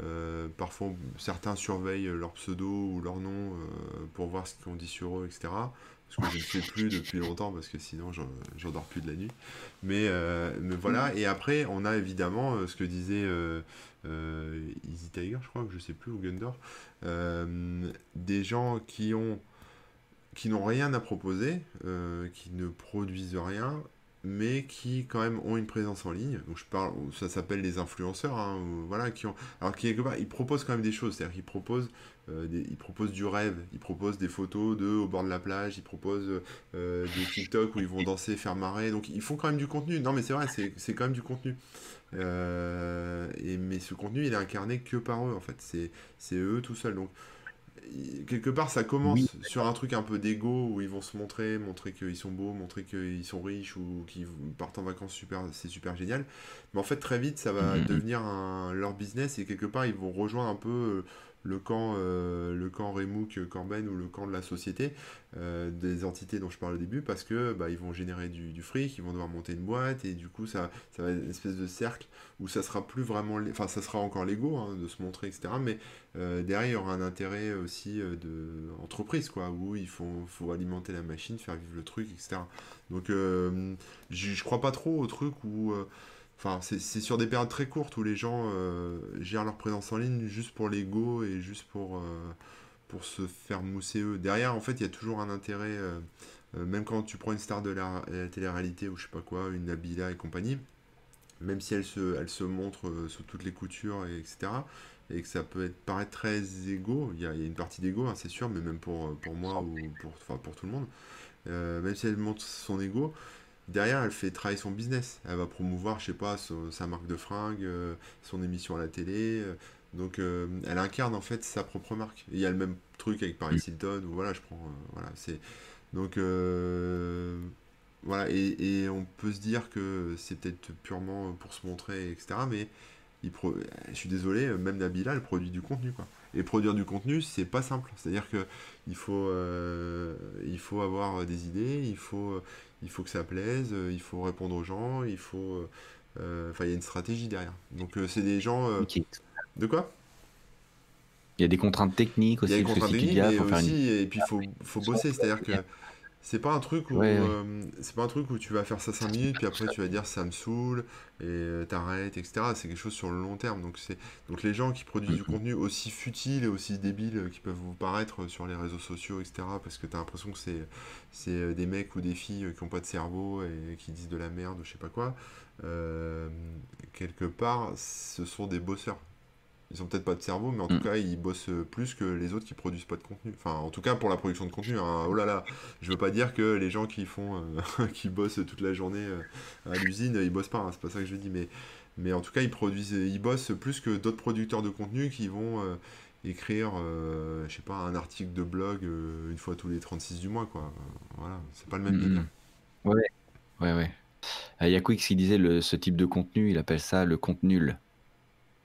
euh, parfois certains surveillent leur pseudo ou leur nom pour voir ce qu'on dit sur eux, etc. Ce que je ne fais plus depuis longtemps parce que sinon j'en dors plus de la nuit. Mais, mais voilà, et après on a évidemment ce que disait Easy Tiger, je crois, que je sais plus, ou Gundor, des gens qui ont qui n'ont rien à proposer, euh, qui ne produisent rien, mais qui quand même ont une présence en ligne. Donc je parle, ça s'appelle les influenceurs, hein, voilà, qui ont, alors quelque part, ils proposent quand même des choses, c'est-à-dire qu'ils proposent, euh, ils proposent du rêve, ils proposent des photos d'eux au bord de la plage, ils proposent euh, des TikTok où ils vont danser, faire marrer, donc ils font quand même du contenu. Non mais c'est vrai, c'est quand même du contenu. Et mais ce contenu, il est incarné que par eux en fait, c'est eux tout seuls. Donc quelque part, ça commence Oui. sur un truc un peu d'ego où ils vont se montrer, montrer qu'ils sont beaux, montrer qu'ils sont riches ou qu'ils partent en vacances super, c'est super génial. Mais en fait, très vite, ça va Mhm. devenir un- leur business et quelque part, ils vont rejoindre un peu le camp, euh, camp Remouk Corben ou le camp de la société, euh, des entités dont je parle au début, parce que bah, ils vont générer du, du, fric, ils vont devoir monter une boîte, et du coup ça, ça va être une espèce de cercle où ça sera plus vraiment, enfin ça sera encore l'ego hein, de se montrer, etc. Mais euh, derrière il y aura un intérêt aussi de entreprise, quoi, où il faut, faut alimenter la machine, faire vivre le truc, etc. Donc je, je crois pas trop au truc où Enfin, c'est sur des périodes très courtes où les gens euh, gèrent leur présence en ligne juste pour l'ego et juste pour, euh, pour se faire mousser eux. Derrière, en fait, il y a toujours un intérêt, euh, même quand tu prends une star de la, télé-réalité ou je sais pas quoi, une Nabila et compagnie, même si elle se, elle se montre sous toutes les coutures, et etc., et que ça peut être, paraître très égo, il y a, une partie d'ego, hein, c'est sûr, mais même pour, pour moi ou pour, pour tout le monde, même si elle montre son ego, derrière, elle fait travailler son business. Elle va promouvoir, je sais pas, sa marque de fringues, euh, son émission à la télé. Euh, donc, euh, elle incarne en fait sa propre marque. il y a le même truc avec Paris Hilton, où voilà, je prends. voilà, c'est. Donc, voilà, et, on peut se dire que c'est peut-être purement pour se montrer, etc. Mais il je suis désolé, même Nabila, elle produit du contenu, quoi. Et produire du contenu, c'est pas simple. C'est-à-dire que il faut, il faut avoir des idées, il faut, il faut que ça plaise, euh, il faut répondre aux gens, il faut. Euh, euh, enfin, il y a une stratégie derrière. Donc, c'est des gens. De quoi? Il y a des contraintes techniques aussi. Il y a des contraintes techniques, mais aussi, et puis il faut, faut bosser. C'est-à-dire que c'est pas un truc où euh, c'est pas un truc où tu vas faire ça 5 minutes puis après tu vas dire ça me saoule et euh, t'arrêtes etc. C'est quelque chose sur le long terme. Donc c'est donc les gens qui produisent du contenu aussi futile et aussi débile qui peuvent vous paraître sur les réseaux sociaux etc. Parce que t'as l'impression que c'est c'est euh, des mecs ou des filles qui ont pas de cerveau et qui disent de la merde ou je sais pas quoi. quelque part ce sont des bosseurs ils ont peut-être pas de cerveau, mais en tout mm. cas, ils bossent plus que les autres qui produisent pas de contenu. Enfin, en tout cas, pour la production de contenu. Hein. Oh là là, je veux pas dire que les gens qui font, euh, qui bossent toute la journée euh, à l'usine, ils bossent pas. Hein, c'est pas ça que je dis, mais, mais en tout cas, ils produisent, ils bossent plus que d'autres producteurs de contenu qui vont euh, écrire, je sais pas, un article de blog une fois tous les 36 du mois, quoi. Voilà, c'est pas le même mm, délire. Mm. Ouais, ouais, ouais. Il y a Quix qui disait le, ce type de contenu, il appelle ça le contenu.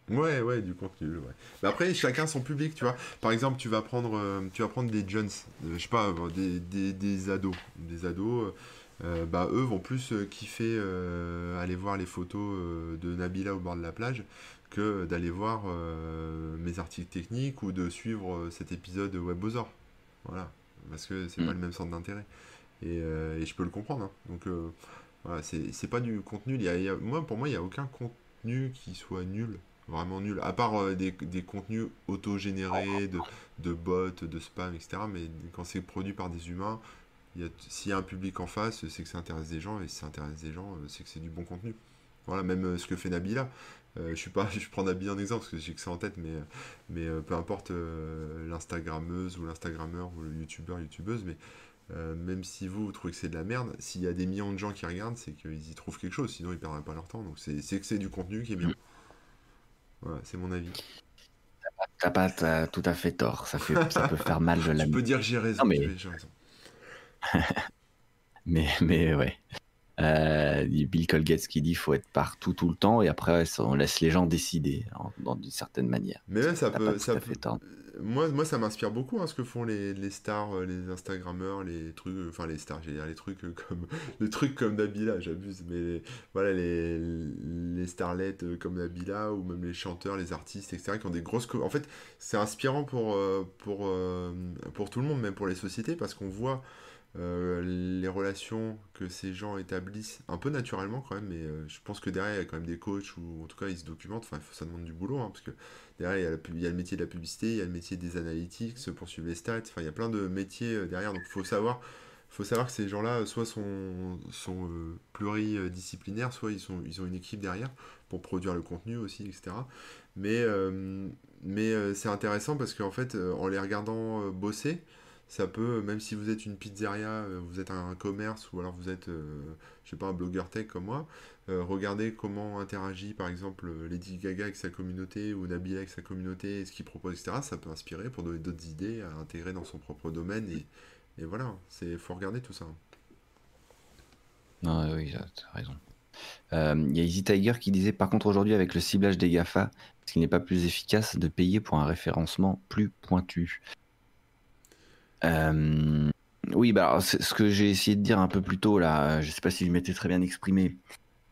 Ouais, ouais, du contenu, ouais. Mais après, chacun son public, tu vois. Par exemple, tu vas prendre, euh, tu vas prendre des jeunes, euh, je sais pas, des, des, des ados. Des ados, euh, bah, eux vont plus kiffer aller voir les photos de Nabila au bord de la plage que d'aller voir mes articles techniques ou de suivre cet épisode de WebOzor. Voilà. Parce que c'est pas mm. le même centre d'intérêt. Et, et, je peux le comprendre. Hein. Donc, voilà, c'est pas du contenu. Il y a, moi, pour moi, il n'y a aucun contenu qui soit nul vraiment nul. À part euh, des, des, contenus auto-générés, de, de bots, de spam, etc. Mais quand c'est produit par des humains, s'il y a un public en face, c'est que ça intéresse des gens. Et si ça intéresse des gens, c'est que c'est du bon contenu. Voilà, même euh, ce que fait Nabila. Euh, je suis pas, je prends Nabila en exemple parce que j'ai que ça en tête, mais, mais peu importe l'Instagrammeuse ou l'Instagrammeur ou le YouTubeur, YouTubeuse, mais même si vous, vous trouvez que c'est de la merde, s'il y a des millions de gens qui regardent, c'est qu'ils y trouvent quelque chose, sinon ils perdraient pas leur temps. Donc c'est que c'est du contenu qui est bien. Voilà, c'est mon avis. T'as pas tout à fait tort. Ça, fait, ça peut faire mal de la. Tu peux dire que j'ai raison. mais... raison. mais, mais ouais. Euh, Bill Colgate qui dit qu'il faut être partout tout le temps et après on laisse les gens décider dans d'une certaine manière. Mais ça peut, ça peut moi, moi ça m'inspire beaucoup hein, ce que font les, les, stars, euh, les Instagrammeurs, les trucs, enfin les stars, j'ai les trucs euh, comme les trucs comme Nabila, j'abuse, mais voilà les, les starlettes comme Nabila ou même les chanteurs, les artistes, etc. qui ont des grosses, en fait c'est inspirant pour pour pour tout le monde, même pour les sociétés parce qu'on voit euh, les relations que ces gens établissent un peu naturellement quand même, mais euh, je pense que derrière il y a quand même des coachs ou en tout cas ils se documentent, enfin ça demande du boulot, hein, parce que derrière il y, a le métier de la publicité, il y a le métier des analytics, poursuivre les stats, enfin il y a plein de métiers euh, derrière, donc il faut savoir, faut savoir que ces gens-là soit sont, sont pluridisciplinaires, soit ils, sont, ils ont une équipe derrière pour produire le contenu aussi, etc. Mais, mais c'est intéressant parce qu'en fait en les regardant bosser, ça peut, même si vous êtes une pizzeria, euh, vous êtes un commerce ou alors vous êtes, euh, je sais pas, un blogueur tech comme moi, euh, regardez comment interagit par exemple Lady Gaga avec sa communauté ou Nabila avec sa communauté, ce qu'il propose, etc. Ça peut inspirer pour donner d'autres idées à intégrer dans son propre domaine et, voilà, il faut regarder tout ça. Non, oui, tu as raison. Euh, Il y a Easy Tiger qui disait par contre aujourd'hui avec le ciblage des GAFA, est-ce qu'il n'est pas plus efficace de payer pour un référencement plus pointu Euh, Oui, bah, ce que j'ai essayé de dire un peu plus tôt là, je sais pas si je m'étais très bien exprimé.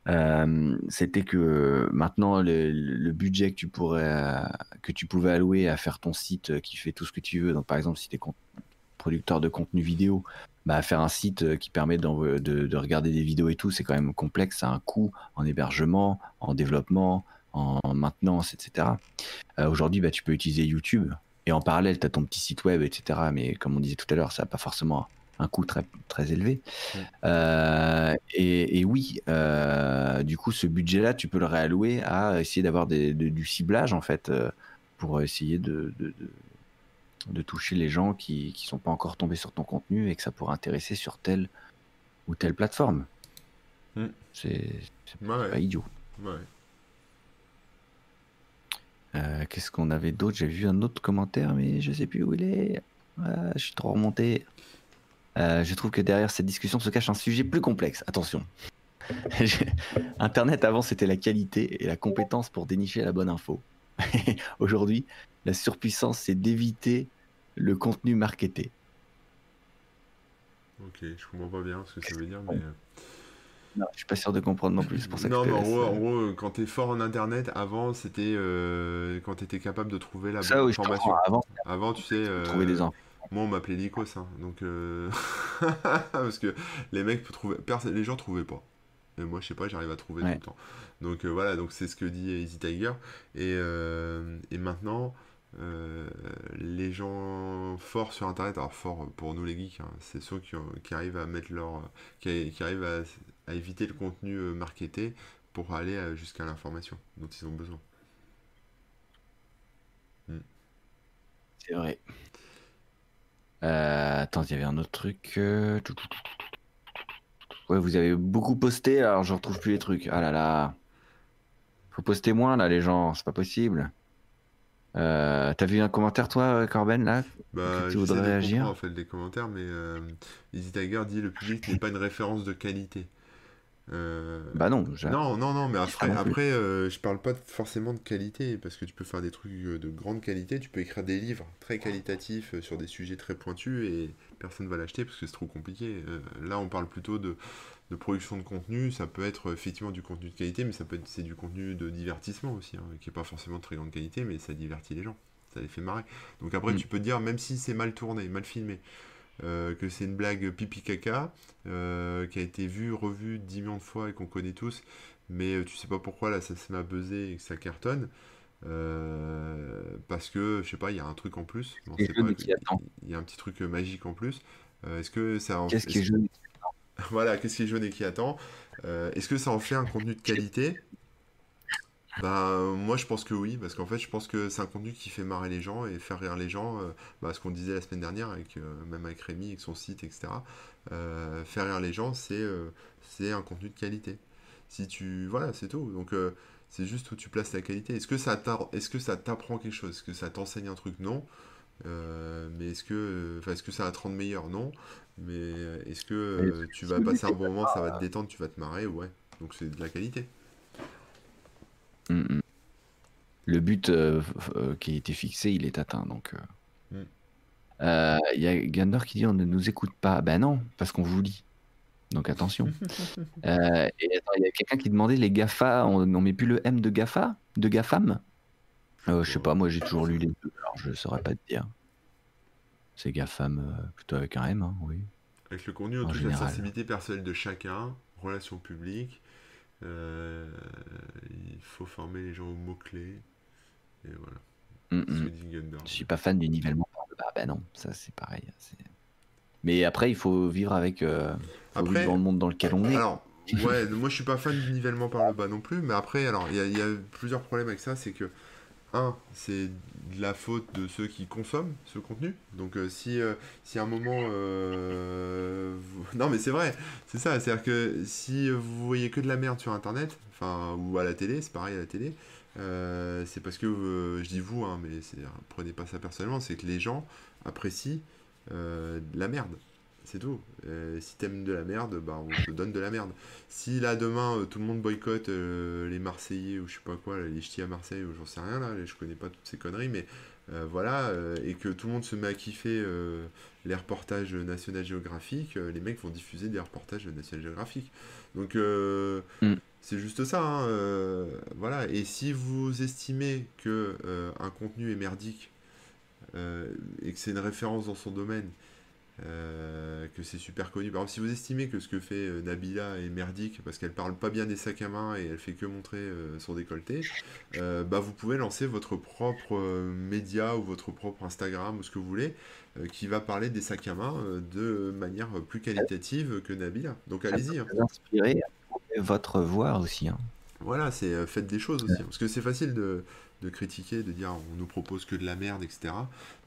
Euh, C'était que maintenant le, budget que tu pourrais euh, que tu pouvais allouer à faire ton site qui fait tout ce que tu veux, donc par exemple si tu es producteur de contenu vidéo, bah, faire un site qui permet de, de regarder des vidéos et tout, c'est quand même complexe, ça a un coût en hébergement, en développement, en maintenance, etc. Aujourd'hui, bah, tu peux utiliser YouTube et en parallèle, tu as ton petit site web, etc. Mais comme on disait tout à l'heure, ça n'a pas forcément un coût très, très élevé. Euh, et, et oui, euh, du coup, ce budget-là, tu peux le réallouer à essayer d'avoir de- du ciblage, en fait, euh, pour essayer de, de, de- de toucher les gens qui ne sont pas encore tombés sur ton contenu et que ça pourrait intéresser sur telle ou telle plateforme. Mm. C'est ouais. pas idiot. Euh, Qu'est-ce qu'on avait d'autre? J'ai vu un autre commentaire, mais je sais plus où il est. Ah, je suis trop remonté. Euh, je trouve que derrière cette discussion se cache un sujet plus complexe. Attention. Internet avant c'était la qualité et la compétence pour dénicher la bonne info. Aujourd'hui, la surpuissance c'est d'éviter le contenu marketé. Ok, je comprends pas bien ce que ça veut dire, mais. Euh, Non, je suis pas sûr de comprendre non plus. C'est pour ça que non, mais en gros, euh, en gros, quand t'es fort en internet, avant c'était euh, quand t'étais capable de trouver la ça bonne oui, information. Avant, Avant, tu sais, euh, trouver des infos. moi on m'appelait Nikos, hein, donc euh, parce que les mecs perso- les gens trouvaient pas. Et moi, je sais pas, j'arrive à trouver Ouais. tout le temps. Donc euh, voilà, donc c'est ce que dit Easy Tiger. Et, euh, et maintenant, euh, les gens forts sur Internet, alors forts pour nous les geeks, hein, c'est ceux qui, arrivent à mettre leur, qui, qui arrivent à, à éviter le contenu euh, marketé pour aller euh, jusqu'à l'information dont ils ont besoin. C'est vrai. Euh, attends, il y avait un autre truc. Ouais, vous avez beaucoup posté, alors je retrouve plus les trucs. Ah là là. Faut poster moins là, les gens, c'est pas possible. Euh, T'as vu un commentaire toi, Corben, là Bah, tu voudrais réagir? en fait les commentaires, mais euh, Easy Tiger dit le public n'est pas une référence de qualité. Euh, Bah non, non, non, non, mais après, après euh, je parle pas forcément de qualité, parce que tu peux faire des trucs euh, de grande qualité, tu peux écrire des livres très qualitatifs euh, sur des sujets très pointus et personne va l'acheter parce que c'est trop compliqué. Euh, là, on parle plutôt de, de production de contenu, ça peut être effectivement du contenu de qualité, mais ça peut être c'est du contenu de divertissement aussi, hein, qui est pas forcément de très grande qualité, mais ça divertit les gens, ça les fait marrer. Donc après, Mm. tu peux te dire, même si c'est mal tourné, mal filmé, euh, que c'est une blague pipi caca, euh, qui a été vue, revue 10 millions de fois et qu'on connaît tous, mais euh, tu sais pas pourquoi là ça se met à buzzer et que ça cartonne. euh, parce que je sais pas, il y a un truc en plus. Il y a un petit truc magique en plus. Est-ce que ça en Qu'est-ce qui est est-ce- jaune voilà, qu'est-ce qui est jaune et qui attend Est-ce que ça en fait un contenu de qualité? Bah, euh, moi je pense que oui, parce qu'en fait je pense que c'est un contenu qui fait marrer les gens et faire rire les gens. euh, bah, ce qu'on disait la semaine dernière, avec, euh, même avec Rémi, avec son site, etc. Faire rire les gens, c'est c'est un contenu de qualité. Si tu. Voilà, c'est tout. Donc c'est juste où tu places la qualité. Est-ce que ça t'a- est-ce que ça t'apprend quelque chose? Est-ce que ça t'enseigne un truc? Non. Euh, mais est-ce que, est-ce que ça va te rendre meilleur? Non. Mais est-ce que euh, tu vas passer un bon moment, ça va te détendre, tu vas te marrer? Ouais. Donc c'est de la qualité. Mm, mm. Le but euh, euh, qui a été fixé, il est atteint. Donc, euh. Mm. Euh, il y a Gandor qui dit on ne nous écoute pas. Ben non, parce qu'on vous lit. Donc attention. Euh, et attends, il y a quelqu'un qui demandait les GAFA, on, on met plus le M de GAFA De GAFAM? Euh, Je sais pas, moi j'ai toujours lu les deux, alors je saurais pas te dire. C'est GAFAM euh, plutôt avec un M, hein, oui. Avec le contenu, on En touche la général. sensibilité personnelle de chacun, relations publiques. Euh, il faut former les gens aux mots-clés. Et voilà. Mm, mm. Je suis pas fan du nivellement par le bas. Ben non, ça c'est pareil. c'est- Mais après, il faut vivre avec. euh, faut Après- vivre dans le monde dans lequel on est. Alors, ouais, moi je suis pas fan du nivellement par le bas non plus, mais après, alors, il y, y a plusieurs problèmes avec ça. C'est que, c'est de la faute de ceux qui consomment ce contenu. Donc, euh, si, euh, si à un moment. euh, Non, mais c'est vrai, c'est ça. C'est-à-dire que si vous voyez que de la merde sur internet, enfin, ou à la télé, c'est pareil à la télé. c'est parce que je dis vous, hein, mais prenez pas ça personnellement, c'est que les gens apprécient de la merde. C'est tout. Euh, si t'aimes de la merde, bah on te donne de la merde. Si là demain euh, tout le monde boycotte euh, les Marseillais ou je sais pas quoi, les ch'tis à Marseille ou j'en sais rien là, je connais pas toutes ces conneries, mais voilà, et que tout le monde se met à kiffer les reportages National Geographic, les mecs vont diffuser des reportages National Geographic. Donc mm. c'est juste ça. Hein, voilà. Et si vous estimez que un contenu est merdique et que c'est une référence dans son domaine euh, que c'est super connu. Par exemple, si vous estimez que ce que fait euh, Nabila est merdique parce qu'elle parle pas bien des sacs à main et elle fait que montrer euh, son décolleté, bah vous pouvez lancer votre propre média ou votre propre Instagram ou ce que vous voulez qui va parler des sacs à main de manière plus qualitative que Nabila. Donc allez-y. Hein. Inspirer votre voix aussi. Hein. Voilà, c'est faites des choses aussi. Parce que c'est facile de, de critiquer, de dire on nous propose que de la merde, etc.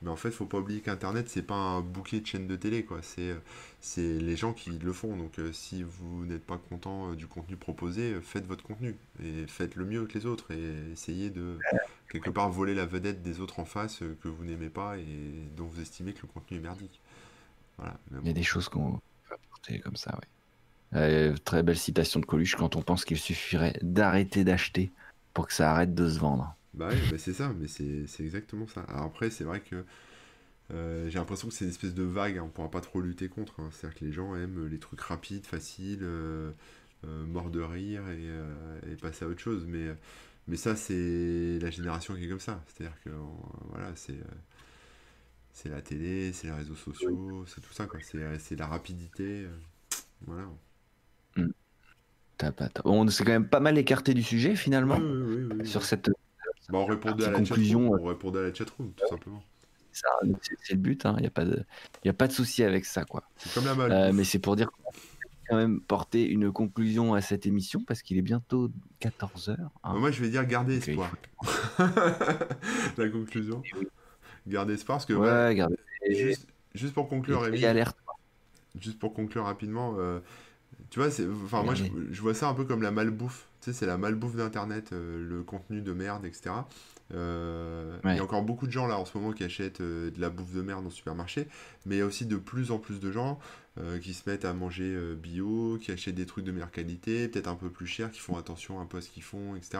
Mais en fait, faut pas oublier qu'Internet, c'est pas un bouquet de chaînes de télé, quoi. C'est, c'est les gens qui le font. Donc, euh, si vous n'êtes pas content euh, du contenu proposé, euh, faites votre contenu et faites le mieux que les autres et essayez de quelque part voler la vedette des autres en face que vous n'aimez pas et dont vous estimez que le contenu est merdique. Voilà. Il y a des choses qu'on peut apporter comme ça, oui. très belle citation de Coluche quand on pense qu'il suffirait d'arrêter d'acheter pour que ça arrête de se vendre. Bah oui, bah c'est ça, mais c'est exactement ça. Alors après, c'est vrai que euh, j'ai l'impression que c'est une espèce de vague, hein, on pourra pas trop lutter contre. Hein. C'est-à-dire que les gens aiment les trucs rapides, faciles, euh, euh, morts de rire et, et, passer à autre chose. Mais, mais ça, c'est la génération qui est comme ça. C'est-à-dire que voilà, c'est c'est la télé, c'est les réseaux sociaux, c'est tout ça. quoi. C'est la rapidité. voilà. Mm. On s'est quand même pas mal écarté du sujet finalement sur cette bah, on répondait à la conclusion. On répondait à la chatroom, tout simplement. C'est le but, il hein. n'y a pas de, y a pas de souci avec ça. quoi. C'est comme la malle. Euh, mais c'est pour dire qu'on quand même porter une conclusion à cette émission parce qu'il est bientôt 14h. Hein. Bah, moi, je vais dire garder espoir. la conclusion. Garder espoir parce que. Ouais, juste, juste, pour conclure, Rémi. Juste pour conclure rapidement. Euh, tu vois, enfin, moi, je, je, vois ça un peu comme la malbouffe. Tu sais, c'est la malbouffe d'Internet, euh, le contenu de merde, etc. Euh, il y a encore beaucoup de gens là en ce moment qui achètent euh, de la bouffe de merde dans le supermarché, mais il y a aussi de plus en plus de gens qui se mettent à manger bio, qui achètent des trucs de meilleure qualité, peut-être un peu plus cher, qui font attention un peu à ce qu'ils font, etc.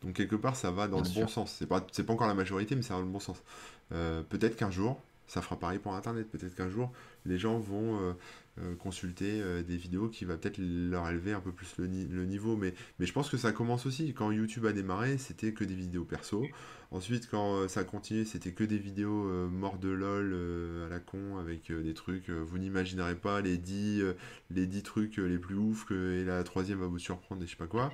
Donc quelque part ça va dans le bon sens. C'est pas, pas encore la majorité, mais ça va dans le bon sens. peut-être qu'un jour, ça fera pareil pour Internet. Peut-être qu'un jour, les gens vont euh, consulter euh, des vidéos qui va peut-être leur élever un peu plus le, niveau. Mais, mais je pense que ça commence aussi. Quand YouTube a démarré, c'était que des vidéos perso. Ensuite, quand euh, ça a continué, c'était que des vidéos morts de lol à la con avec des trucs. vous n'imaginerez pas les 10, les 10 trucs les plus ouf que, et la troisième va vous surprendre et je sais pas quoi.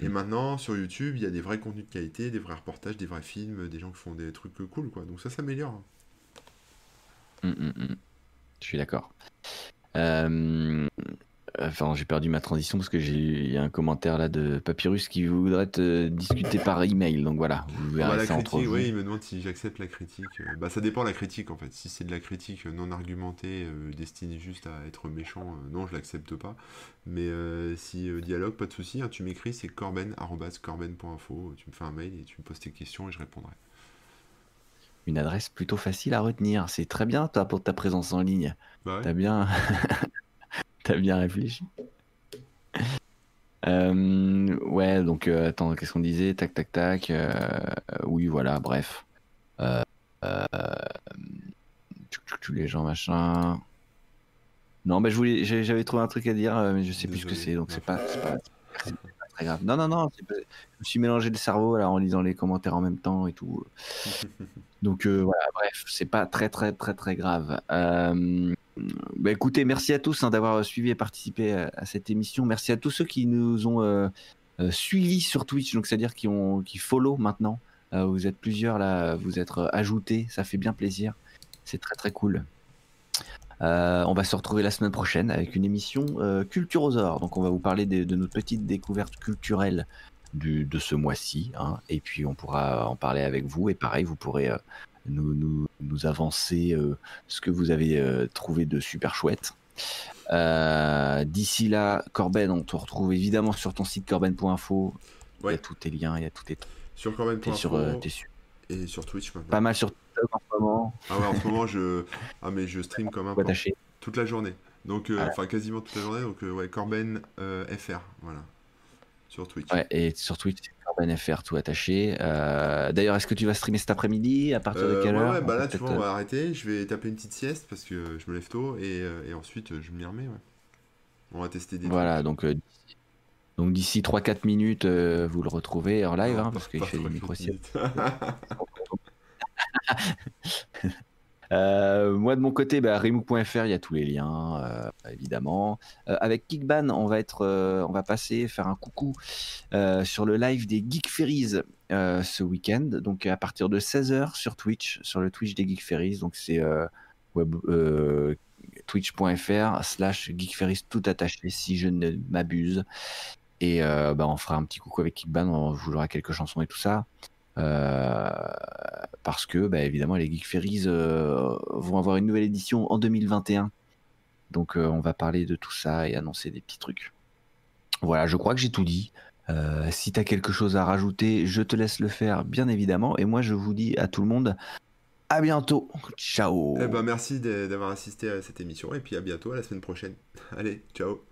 Et maintenant, sur YouTube, il y a des vrais contenus de qualité, des vrais reportages, des vrais films, des gens qui font des trucs cool, quoi. Donc ça s'améliore. Hum, hum, hum. Je suis d'accord. Euh, enfin, j'ai perdu ma transition parce que j'ai y a un commentaire là de Papyrus qui voudrait te discuter par email. Donc voilà, vous verrez bah, ça entre vous. Oui, il me demande si j'accepte la critique. Euh, bah, ça dépend de la critique en fait. Si c'est de la critique non argumentée, euh, destinée juste à être méchant, non, je l'accepte pas. Mais si dialogue, pas de souci. Hein, tu m'écris, c'est corben@corben.info. Tu me fais un mail et tu me poses tes questions et je répondrai une adresse plutôt facile à retenir. C'est très bien, toi, pour ta présence en ligne. Bah T'as bien... T'as bien réfléchi. Euh, ouais, donc, euh, attends, qu'est-ce qu'on disait? Tac, tac, tac. Euh, oui, voilà, bref. les gens, machin. Non, mais je voulais, j'avais trouvé un truc à dire, mais je sais plus ce que c'est, donc c'est pas, pas, très grave. Non, non, non, je me suis mélangé le cerveau là, en lisant les commentaires en même temps et tout. Donc voilà, bref, c'est pas très très très très grave. Euh, bah, écoutez, merci à tous hein, d'avoir suivi et participé à, cette émission. Merci à tous ceux qui nous ont euh, suivis sur Twitch, donc c'est-à-dire qui ont qui follow maintenant. vous êtes plusieurs là, vous êtes ajoutés, ça fait bien plaisir. C'est très très cool. on va se retrouver la semaine prochaine avec une émission Culturosaure. Donc on va vous parler de, de notre petite découverte culturelle de ce mois-ci. Hein, et puis on pourra en parler avec vous. Et pareil, vous pourrez euh, nous, nous, nous, avancer euh, ce que vous avez euh, trouvé de super chouette. D'ici là, Corben, on te retrouve évidemment sur ton site corben.info. Il y a tous tes liens, il y a tout tes Sur corben.info. Sur, Et sur Twitch maintenant. Pas mal sur TikTok en ce moment. Ah ouais, en ce moment, je, ah, mais je stream comme un. toute la journée. Donc, enfin, quasiment toute la journée. Donc, ouais, Corben FR, voilà. Sur Twitch. Ouais, et sur Twitch, FR, tout attaché. D'ailleurs, est-ce que tu vas streamer cet après-midi? À partir de quelle heure? Ouais, bah là, tu vois, on va arrêter. Je vais taper une petite sieste parce que je me lève tôt et, et ensuite, je m'y remets, ouais. On va tester des Voilà, donc donc d'ici 3-4 minutes, euh, vous le retrouvez en live, hein, parce qu'il fait des micro euh, moi de mon côté, bah, il y a tous les liens, euh, évidemment. avec Geekban, on va être, on va passer faire un coucou sur le live des Geek Ferries ce week-end. Donc à partir de 16h sur Twitch, sur le Twitch des Geek Ferries. Donc c'est twitch.fr slash geekferries tout attaché si je ne m'abuse et euh, bah, on fera un petit coucou avec Kickban, on jouera quelques chansons et tout ça. Euh, parce que, bah, évidemment, les Geek Ferries euh, vont avoir une nouvelle édition en 2021. Donc, on va parler de tout ça et annoncer des petits trucs. Voilà, je crois que j'ai tout dit. si tu as quelque chose à rajouter, je te laisse le faire, bien évidemment. Et moi, je vous dis à tout le monde, à bientôt. Ciao. Eh ben, merci d'avoir assisté à cette émission. Et puis à bientôt, à la semaine prochaine. Allez, ciao.